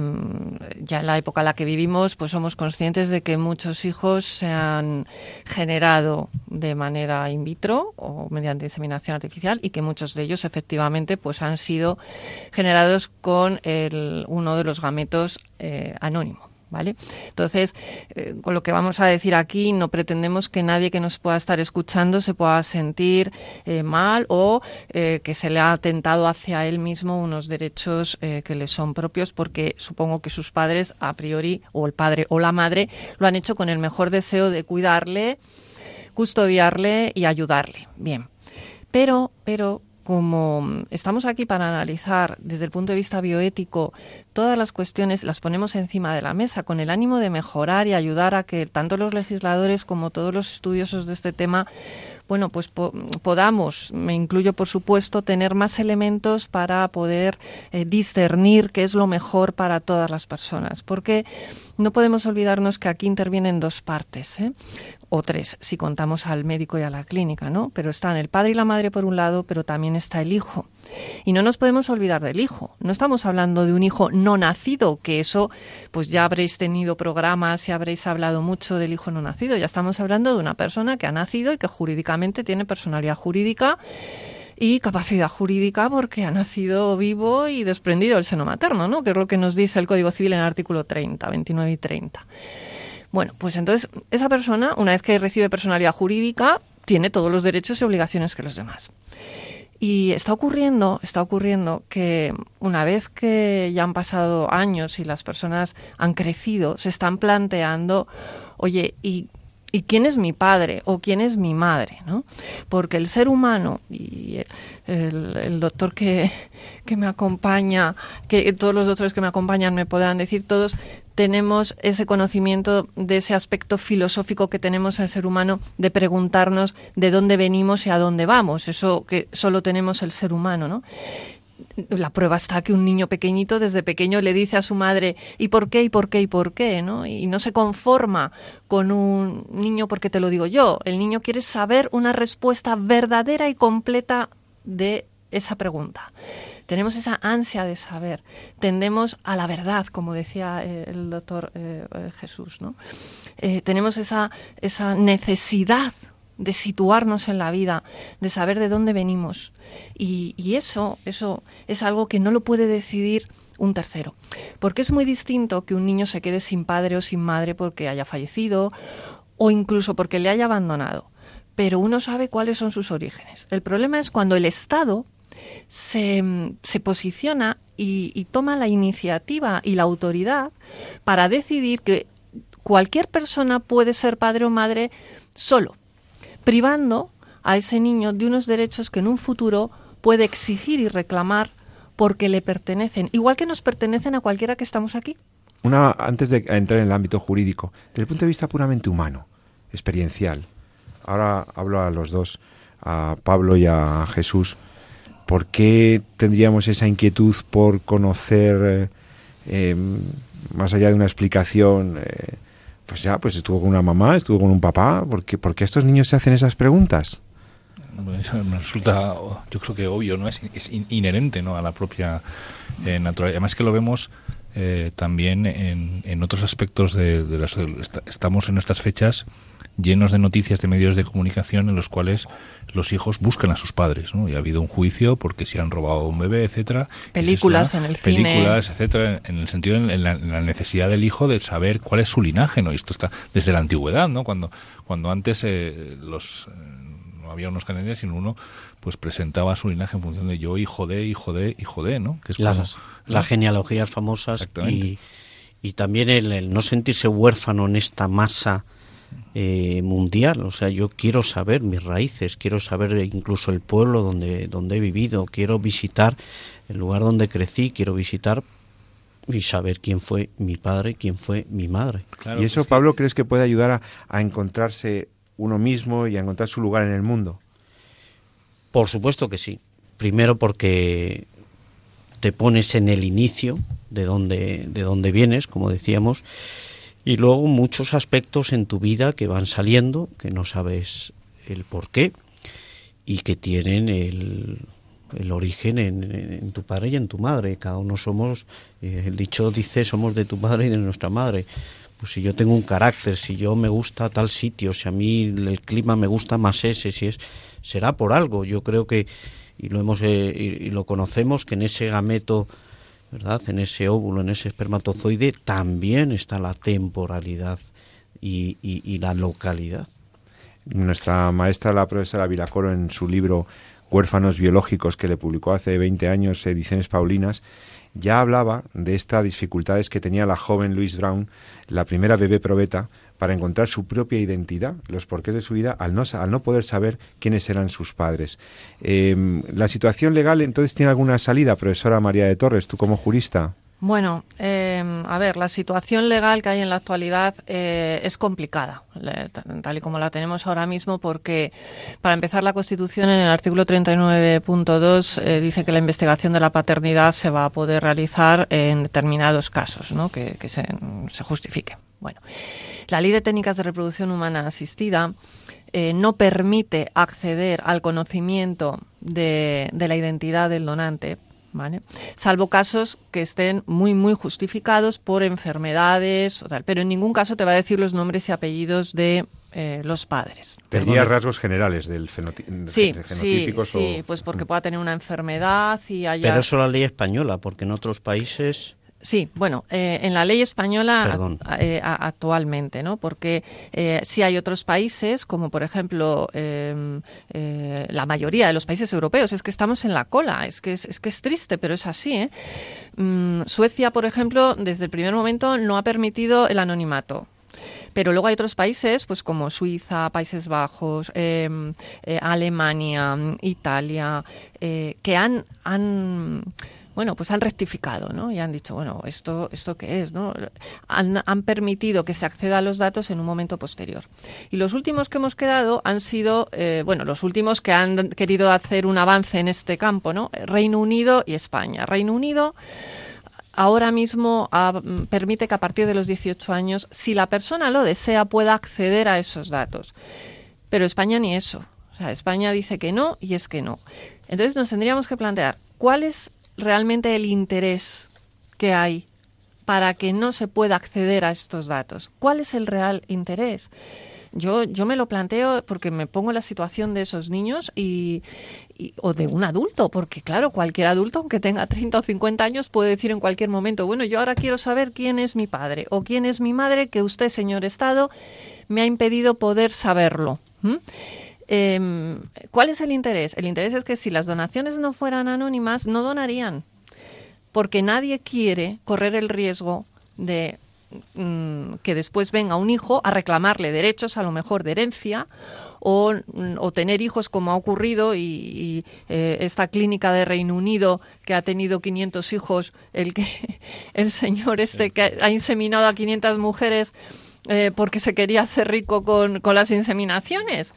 ya en la época en la que vivimos, pues somos conscientes de que muchos hijos se han generado de manera in vitro o mediante inseminación artificial y que muchos de ellos efectivamente pues han sido generados con el, uno de los gametos eh, anónimo. ¿Vale? Entonces, eh, con lo que vamos a decir aquí, no pretendemos que nadie que nos pueda estar escuchando se pueda sentir eh, mal o eh, que se le ha atentado hacia él mismo unos derechos que le son propios, porque supongo que sus padres, a priori, o el padre o la madre, lo han hecho con el mejor deseo de cuidarle, custodiarle y ayudarle. Bien. Pero, pero como estamos aquí para analizar desde el punto de vista bioético todas las cuestiones, las ponemos encima de la mesa con el ánimo de mejorar y ayudar a que tanto los legisladores como todos los estudiosos de este tema bueno, pues podamos, me incluyo por supuesto, tener más elementos para poder eh, discernir qué es lo mejor para todas las personas. Porque no podemos olvidarnos que aquí intervienen dos partes. ¿eh? o tres, si contamos al médico y a la clínica, ¿no? Pero están el padre y la madre por un lado, pero también está el hijo. Y no nos podemos olvidar del hijo. No estamos hablando de un hijo no nacido, que eso, pues ya habréis tenido programas y habréis hablado mucho del hijo no nacido. Ya estamos hablando de una persona que ha nacido y que jurídicamente tiene personalidad jurídica y capacidad jurídica porque ha nacido vivo y desprendido del seno materno, ¿no? Que es lo que nos dice el Código Civil en el artículo 30, 29 y 30. Bueno, pues entonces esa persona, una vez que recibe personalidad jurídica, tiene todos los derechos y obligaciones que los demás. Y está ocurriendo, está ocurriendo que una vez que ya han pasado años y las personas han crecido, se están planteando, oye, ¿y ¿Y quién es mi padre o quién es mi madre? ¿no? Porque el ser humano, y el, doctor que, que, me acompaña, que todos los doctores que me acompañan me podrán decir, todos tenemos ese conocimiento de ese aspecto filosófico que tenemos el ser humano de preguntarnos de dónde venimos y a dónde vamos, eso que solo tenemos el ser humano, ¿no? La prueba está que un niño pequeñito desde pequeño le dice a su madre ¿y por qué? ¿y por qué? ¿y por qué? ¿no? Y no se conforma con un niño porque te lo digo yo. El niño quiere saber una respuesta verdadera y completa de esa pregunta. Tenemos esa ansia de saber. Tendemos a la verdad, como decía eh, el doctor eh, eh, Jesús. ¿no? tenemos esa, esa necesidad de situarnos en la vida, de saber de dónde venimos. Y, eso, eso es algo que no lo puede decidir un tercero. Porque es muy distinto que un niño se quede sin padre o sin madre porque haya fallecido o incluso porque le haya abandonado. Pero uno sabe cuáles son sus orígenes. El problema es cuando el Estado se, se posiciona y, y toma la iniciativa y la autoridad para decidir que cualquier persona puede ser padre o madre solo privando a ese niño de unos derechos que en un futuro puede exigir y reclamar porque le pertenecen, igual que nos pertenecen a cualquiera que estamos aquí. Una, antes de entrar en el ámbito jurídico, desde el punto de vista puramente humano, experiencial, ahora hablo a los dos, a Pablo y a Jesús, ¿por qué tendríamos esa inquietud por conocer, eh, más allá de una explicación, eh, pues ya, pues estuvo con una mamá, estuvo con un papá, ¿por qué, estos niños se hacen esas preguntas? me resulta, yo creo que obvio, ¿no? Es, inherente, ¿no? A la propia eh, naturaleza. Además que lo vemos eh, también en, en, otros aspectos de, de las, estamos en estas fechas llenos de noticias de medios de comunicación en los cuales los hijos buscan a sus padres, ¿no? Y ha habido un juicio porque si han robado un bebé, etcétera. Películas en el cine. Películas, etcétera, en el sentido, en la, necesidad del hijo de saber cuál es su linaje, ¿no? Y esto está desde la antigüedad, ¿no? Cuando, cuando antes eh, los... Eh, no había unos canales, sino uno pues presentaba su linaje en función de yo, hijo de, hijo de, hijo de, ¿no? Que es las, las genealogías famosas y, y también el, no sentirse huérfano en esta masa eh, mundial. O sea, yo quiero saber mis raíces, quiero saber incluso el pueblo donde, donde he vivido, quiero visitar el lugar donde crecí, quiero visitar y saber quién fue mi padre, quién fue mi madre. ¿Y eso, Pablo, crees que puede ayudar a, a encontrarse uno mismo y a encontrar su lugar en el mundo? Por supuesto que sí. Primero porque te pones en el inicio de donde, de donde vienes, como decíamos, y luego muchos aspectos en tu vida que van saliendo, que no sabes el por qué, y que tienen el, el origen en, tu padre y en tu madre. Cada uno somos, eh, el dicho dice, somos de tu padre y de nuestra madre. Pues si yo tengo un carácter, si yo me gusta tal sitio, si a mí el clima me gusta más ese, si es, será por algo. Yo creo que y lo hemos eh, y, lo conocemos que en ese gameto en ese óvulo en ese espermatozoide también está la temporalidad y, y, la localidad. Nuestra maestra la profesora Vilacoro en su libro Huérfanos biológicos que le publicó hace 20 años ediciones Paulinas ya hablaba de estas dificultades que tenía la joven Louise Brown, la primera bebé probeta, para encontrar su propia identidad, los porqués de su vida, al no, al no poder saber quiénes eran sus padres. Em, ¿La situación legal entonces tiene alguna salida, profesora María de Torres, tú como jurista? Bueno, em, a ver, la situación legal que hay en la actualidad eh, es complicada, tal y como la tenemos ahora mismo, porque para empezar la Constitución en el artículo 39.2 eh, dice que la investigación de la paternidad se va a poder realizar en determinados casos, ¿no? que, se, justifique. Bueno, la Ley de Técnicas de Reproducción Humana Asistida eh, no permite acceder al conocimiento de la identidad del donante Salvo casos que estén muy, muy justificados por enfermedades o tal. Pero en ningún caso te va a decir los nombres y apellidos de eh, los padres. Tendría rasgos generales del fenotipo. Sí, sí, sí, pues porque pueda tener una enfermedad y haya... Pero eso la ley española, porque en otros países... Sí, bueno, eh, en la ley española eh, actualmente, ¿no? Porque eh, sí hay otros países, como por ejemplo em, la mayoría de los países europeos, es que estamos en la cola, es que es, que es triste, pero es así. Mm, Suecia, por ejemplo, desde el primer momento no ha permitido el anonimato. Pero luego hay otros países, pues como Suiza, Países Bajos, em, Alemania, Italia, que han, han bueno, pues han rectificado, ¿no? Y han dicho, bueno, esto, esto qué es, ¿no? Han, han, permitido que se acceda a los datos en un momento posterior. Y los últimos que hemos quedado han sido, eh, bueno, los últimos que han querido hacer un avance en este campo, ¿no? Reino Unido y España. Reino Unido ahora mismo ah, permite que a partir de los 18 años, si la persona lo desea, pueda acceder a esos datos. Pero España ni eso. O sea, España dice que no y es que no. Entonces nos tendríamos que plantear cuál es realmente el interés que hay para que no se pueda acceder a estos datos. ¿Cuál es el real interés? Yo, yo me lo planteo porque me pongo en la situación de esos niños y, o de un adulto, porque claro, cualquier adulto, aunque tenga 30 o 50 años, puede decir en cualquier momento, bueno, yo ahora quiero saber quién es mi padre o quién es mi madre, que usted, señor Estado, me ha impedido poder saberlo. Em, ¿Cuál es el interés? El interés es que si las donaciones no fueran anónimas, no donarían, porque nadie quiere correr el riesgo de mm, que después venga un hijo a reclamarle derechos, a lo mejor de herencia, o, mm, tener hijos como ha ocurrido y, eh, esta clínica de Reino Unido que ha tenido 500 hijos, el que el señor este que ha inseminado a 500 mujeres eh, porque se quería hacer rico con las inseminaciones.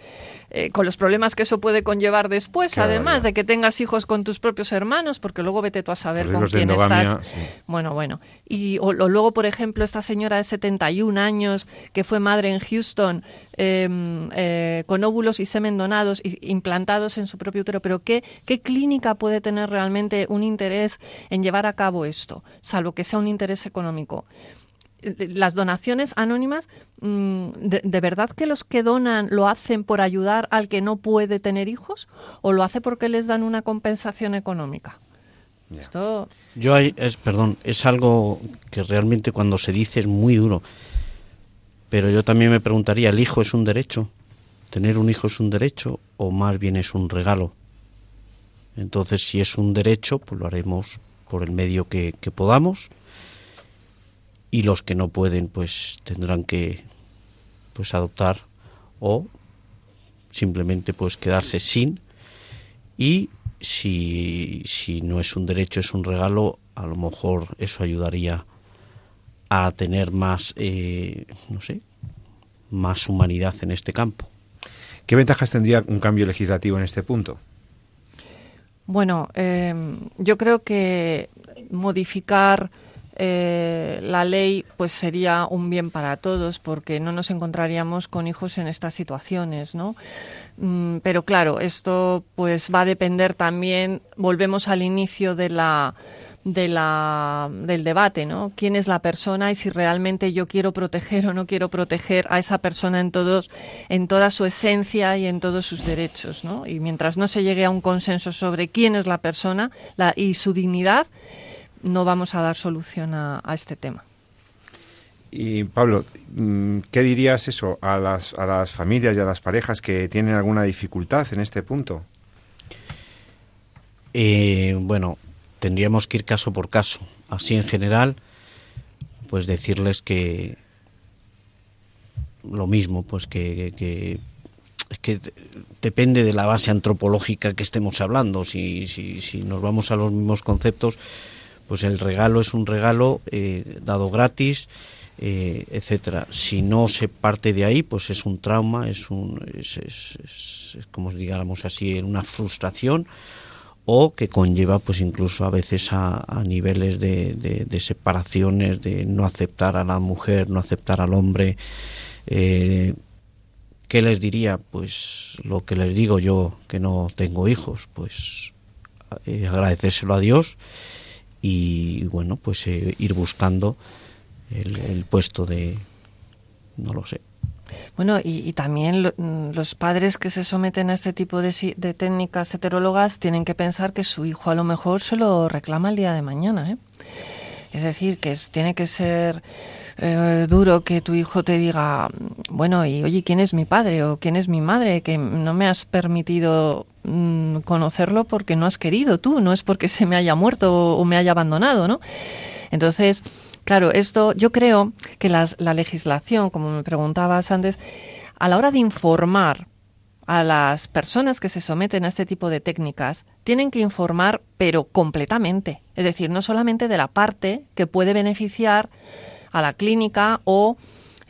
Eh, con los problemas que eso puede conllevar después, además de que tengas hijos con tus propios hermanos, porque luego vete tú a saber con quién estás. Bueno, bueno. Y o, luego, por ejemplo, esta señora de 71 años que fue madre en Houston em, eh, con óvulos y semen donados y implantados en su propio útero. Pero ¿qué, ¿qué clínica puede tener realmente un interés en llevar a cabo esto, salvo que sea un interés económico? Las donaciones anónimas, mm, de, verdad que los que donan lo hacen por ayudar al que no puede tener hijos o lo hace porque les dan una compensación económica? Esto... Yo es, perdón, es algo que realmente cuando se dice es muy duro. Pero yo también me preguntaría, ¿el hijo es un derecho? ¿Tener un hijo es un derecho o más bien es un regalo? Entonces, si es un derecho, pues lo haremos por el medio que, que podamos y los que no pueden, pues tendrán que pues adoptar o simplemente pues quedarse sin y si, si no es un derecho, es un regalo, a lo mejor eso ayudaría a tener más, eh, no sé, más humanidad en este campo. ¿Qué ventajas tendría un cambio legislativo en este punto? Bueno, eh, yo creo que modificar eh, la ley pues sería un bien para todos porque no nos encontraríamos con hijos en estas situaciones, ¿no? Mm, pero claro, esto pues va a depender también, volvemos al inicio de la de la, del debate, ¿no? ¿Quién es la persona y si realmente yo quiero proteger o no quiero proteger a esa persona en todos, en toda su esencia y en todos sus derechos, ¿no? Y mientras no se llegue a un consenso sobre quién es la persona y su dignidad, no vamos a dar solución a, este tema. Y Pablo, mm, ¿qué dirías eso a las, a las familias y a las parejas que tienen alguna dificultad en este punto? Eh, bueno, tendríamos que ir caso por caso. Así en general, pues decirles que lo mismo, pues que, que es que depende de la base antropológica que estemos hablando. Si, si, si nos vamos a los mismos conceptos, pues el regalo es un regalo eh, dado gratis, eh, etcétera. Si no se parte de ahí, pues es un trauma, es un, es, es, como digamos así, una frustración o que conlleva pues incluso a veces a, niveles de, de, separaciones, de no aceptar a la mujer, no aceptar al hombre. Eh, ¿Qué les diría? Pues lo que les digo yo, que no tengo hijos, pues eh, agradecérselo a Dios y bueno, pues eh, ir buscando el, puesto de, no lo sé. Bueno, y, también mm, los padres que se someten a este tipo de, técnicas heterólogas tienen que pensar que su hijo a lo mejor se lo reclama el día de mañana. ¿eh? Es decir, que tiene que ser eh, duro que tu hijo te diga, bueno, y oye, ¿quién es mi padre o quién es mi madre? Que no me has permitido Mm, conocerlo porque no has querido tú, no es porque se me haya muerto o me haya abandonado, ¿no? Entonces, claro, esto yo creo que la legislación, como me preguntabas antes, a la hora de informar a las personas que se someten a este tipo de técnicas, tienen que informar, pero completamente. Es decir, no solamente de la parte que puede beneficiar a la clínica o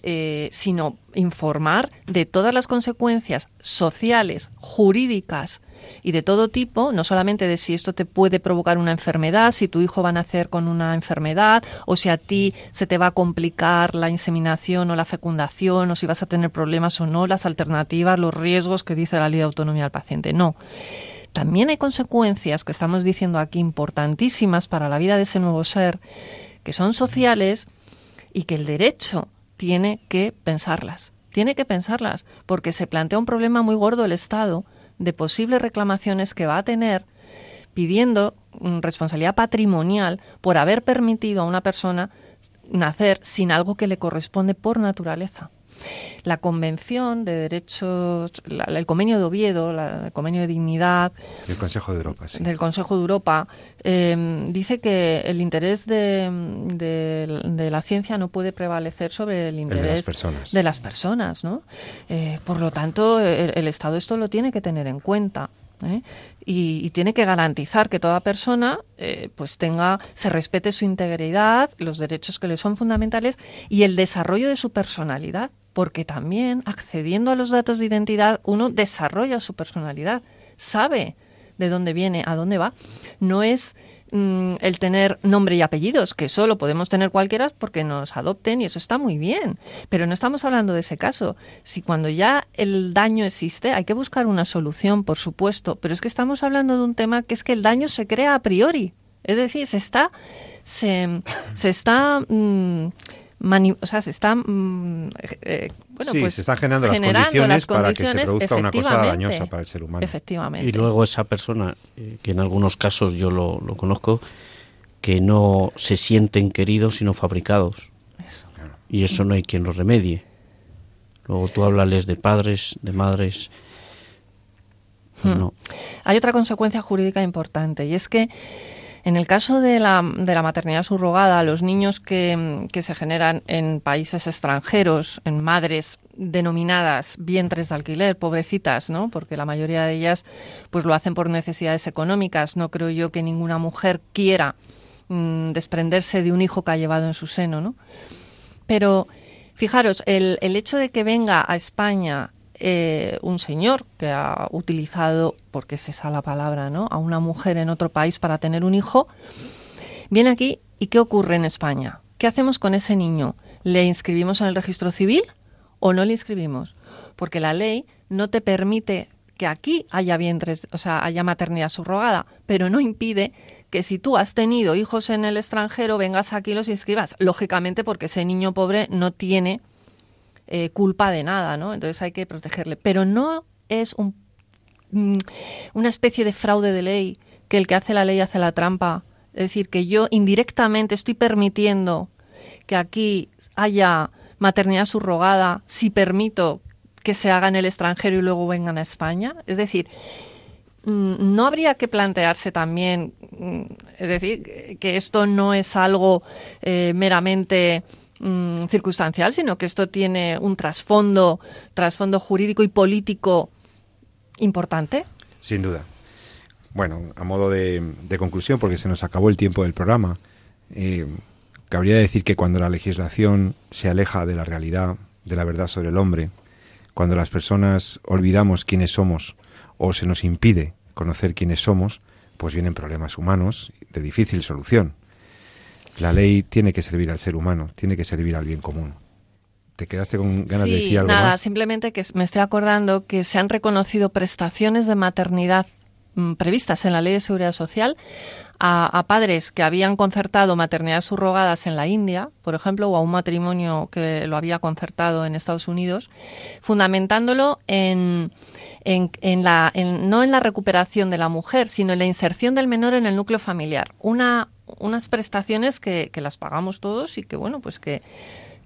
eh, sino informar de todas las consecuencias sociales, jurídicas y de todo tipo, no solamente de si esto te puede provocar una enfermedad, si tu hijo va a nacer con una enfermedad, o si a ti se te va a complicar la inseminación o la fecundación, o si vas a tener problemas o no, las alternativas, los riesgos que dice la ley de autonomía del paciente. No. También hay consecuencias que estamos diciendo aquí importantísimas para la vida de ese nuevo ser, que son sociales y que el derecho tiene que pensarlas. Tiene que pensarlas, porque se plantea un problema muy gordo el Estado de posibles reclamaciones que va a tener pidiendo mm, responsabilidad patrimonial por haber permitido a una persona nacer sin algo que le corresponde por naturaleza. La Convención de Derechos, el Convenio de Oviedo, el Convenio de Dignidad. Del Consejo de Europa, Del Consejo de Europa, em, dice que el interés de, la ciencia no puede prevalecer sobre el interés de las personas. De las personas ¿no? Eh, por lo tanto, el, Estado esto lo tiene que tener en cuenta. ¿eh? Y, tiene que garantizar que toda persona eh, pues tenga se respete su integridad los derechos que le son fundamentales y el desarrollo de su personalidad porque también accediendo a los datos de identidad uno desarrolla su personalidad, sabe de dónde viene, a dónde va. No es mm, el tener nombre y apellidos, que solo podemos tener cualquiera porque nos adopten y eso está muy bien, pero no estamos hablando de ese caso. Si cuando ya el daño existe, hay que buscar una solución, por supuesto, pero es que estamos hablando de un tema que es que el daño se crea a priori, es decir, se está se, se está mm, o sea, se están mm, eh, bueno, sí, pues se están generando, las, condiciones para que se produzca una cosa dañosa para el ser humano. Efectivamente. Y luego esa persona, eh, que en algunos casos yo lo, conozco, que no se sienten queridos sino fabricados. Y eso no hay quien lo remedie. Luego tú háblales de padres, de madres. Pues hmm. no. Hay otra consecuencia jurídica importante y es que en el caso de la, de la maternidad subrogada, los niños que, se generan en países extranjeros, en madres denominadas vientres de alquiler, pobrecitas, ¿no? Porque la mayoría de ellas pues lo hacen por necesidades económicas. No creo yo que ninguna mujer quiera mm, desprenderse de un hijo que ha llevado en su seno, ¿no? Pero fijaros, el, el hecho de que venga a España eh, un señor que ha utilizado, porque es esa la palabra, ¿no? A una mujer en otro país para tener un hijo, viene aquí y ¿qué ocurre en España? ¿Qué hacemos con ese niño? ¿Le inscribimos en el registro civil o no le inscribimos? Porque la ley no te permite que aquí haya vientres, o sea, haya maternidad subrogada, pero no impide que si tú has tenido hijos en el extranjero, vengas aquí y los inscribas. Lógicamente, porque ese niño pobre no tiene eh, culpa de nada, ¿no? Entonces hay que protegerle. Pero no es mm, una especie de fraude de ley que el que hace la ley hace la trampa. Es decir, que yo indirectamente estoy permitiendo que aquí haya maternidad subrogada si permito que se haga en el extranjero y luego vengan a España. Es decir, mm, no habría que plantearse también, mm, es decir, que esto no es algo eh, meramente Mm, circunstancial, sino que esto tiene un trasfondo, trasfondo jurídico y político importante. Sin duda. Bueno, a modo de, conclusión, porque se nos acabó el tiempo del programa, eh, cabría decir que cuando la legislación se aleja de la realidad, de la verdad sobre el hombre, cuando las personas olvidamos quiénes somos o se nos impide conocer quiénes somos, pues vienen problemas humanos de difícil solución. La ley tiene que servir al ser humano, tiene que servir al bien común. ¿Te quedaste con ganas de decir algo nada, simplemente que me estoy acordando que se han reconocido prestaciones de maternidad mm, previstas en la Ley de Seguridad Social a, padres que habían concertado maternidades subrogadas en la India, por ejemplo, o a un matrimonio que lo había concertado en Estados Unidos, fundamentándolo en, en, la, no en la recuperación de la mujer, sino en la inserción del menor en el núcleo familiar. Una, unas prestaciones que, que las pagamos todos y que, bueno, pues que,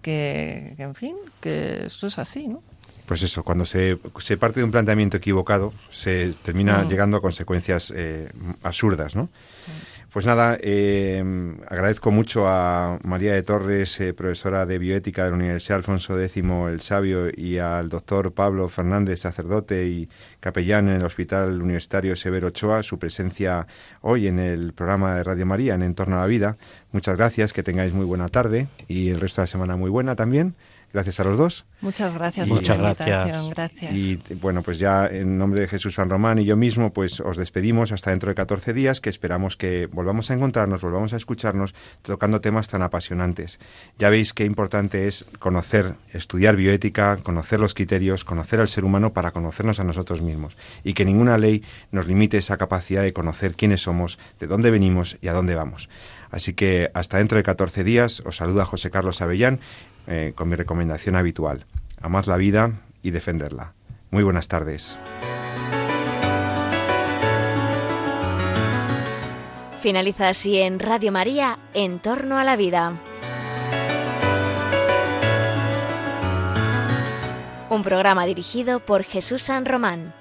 que, en fin, que esto es así, ¿no? Pues eso, cuando se, se parte de un planteamiento equivocado, se termina mm. llegando a consecuencias eh, absurdas, ¿no? Mm. Pues nada, eh, agradezco mucho a María de Torres, eh, profesora de bioética de la Universidad Alfonso X el Sabio, y al doctor Pablo Fernández, sacerdote y capellán en el Hospital Universitario Severo Ochoa, su presencia hoy en el programa de Radio María en Entorno a la Vida. Muchas gracias, que tengáis muy buena tarde y el resto de la semana muy buena también. Gracias a los dos. Muchas gracias. Muchas gracias. gracias. Y bueno, pues ya en nombre de Jesús San Román y yo mismo, pues os despedimos hasta dentro de 14 días, que esperamos que volvamos a encontrarnos, volvamos a escucharnos tocando temas tan apasionantes. Ya veis qué importante es conocer, estudiar bioética, conocer los criterios, conocer al ser humano para conocernos a nosotros mismos. Y que ninguna ley nos limite esa capacidad de conocer quiénes somos, de dónde venimos y a dónde vamos. Así que hasta dentro de 14 días os saluda José Carlos Avellán eh, con mi recomendación habitual. Amad la vida y defenderla. Muy buenas tardes. Finaliza así en Radio María, En torno a la vida. Un programa dirigido por Jesús San Román.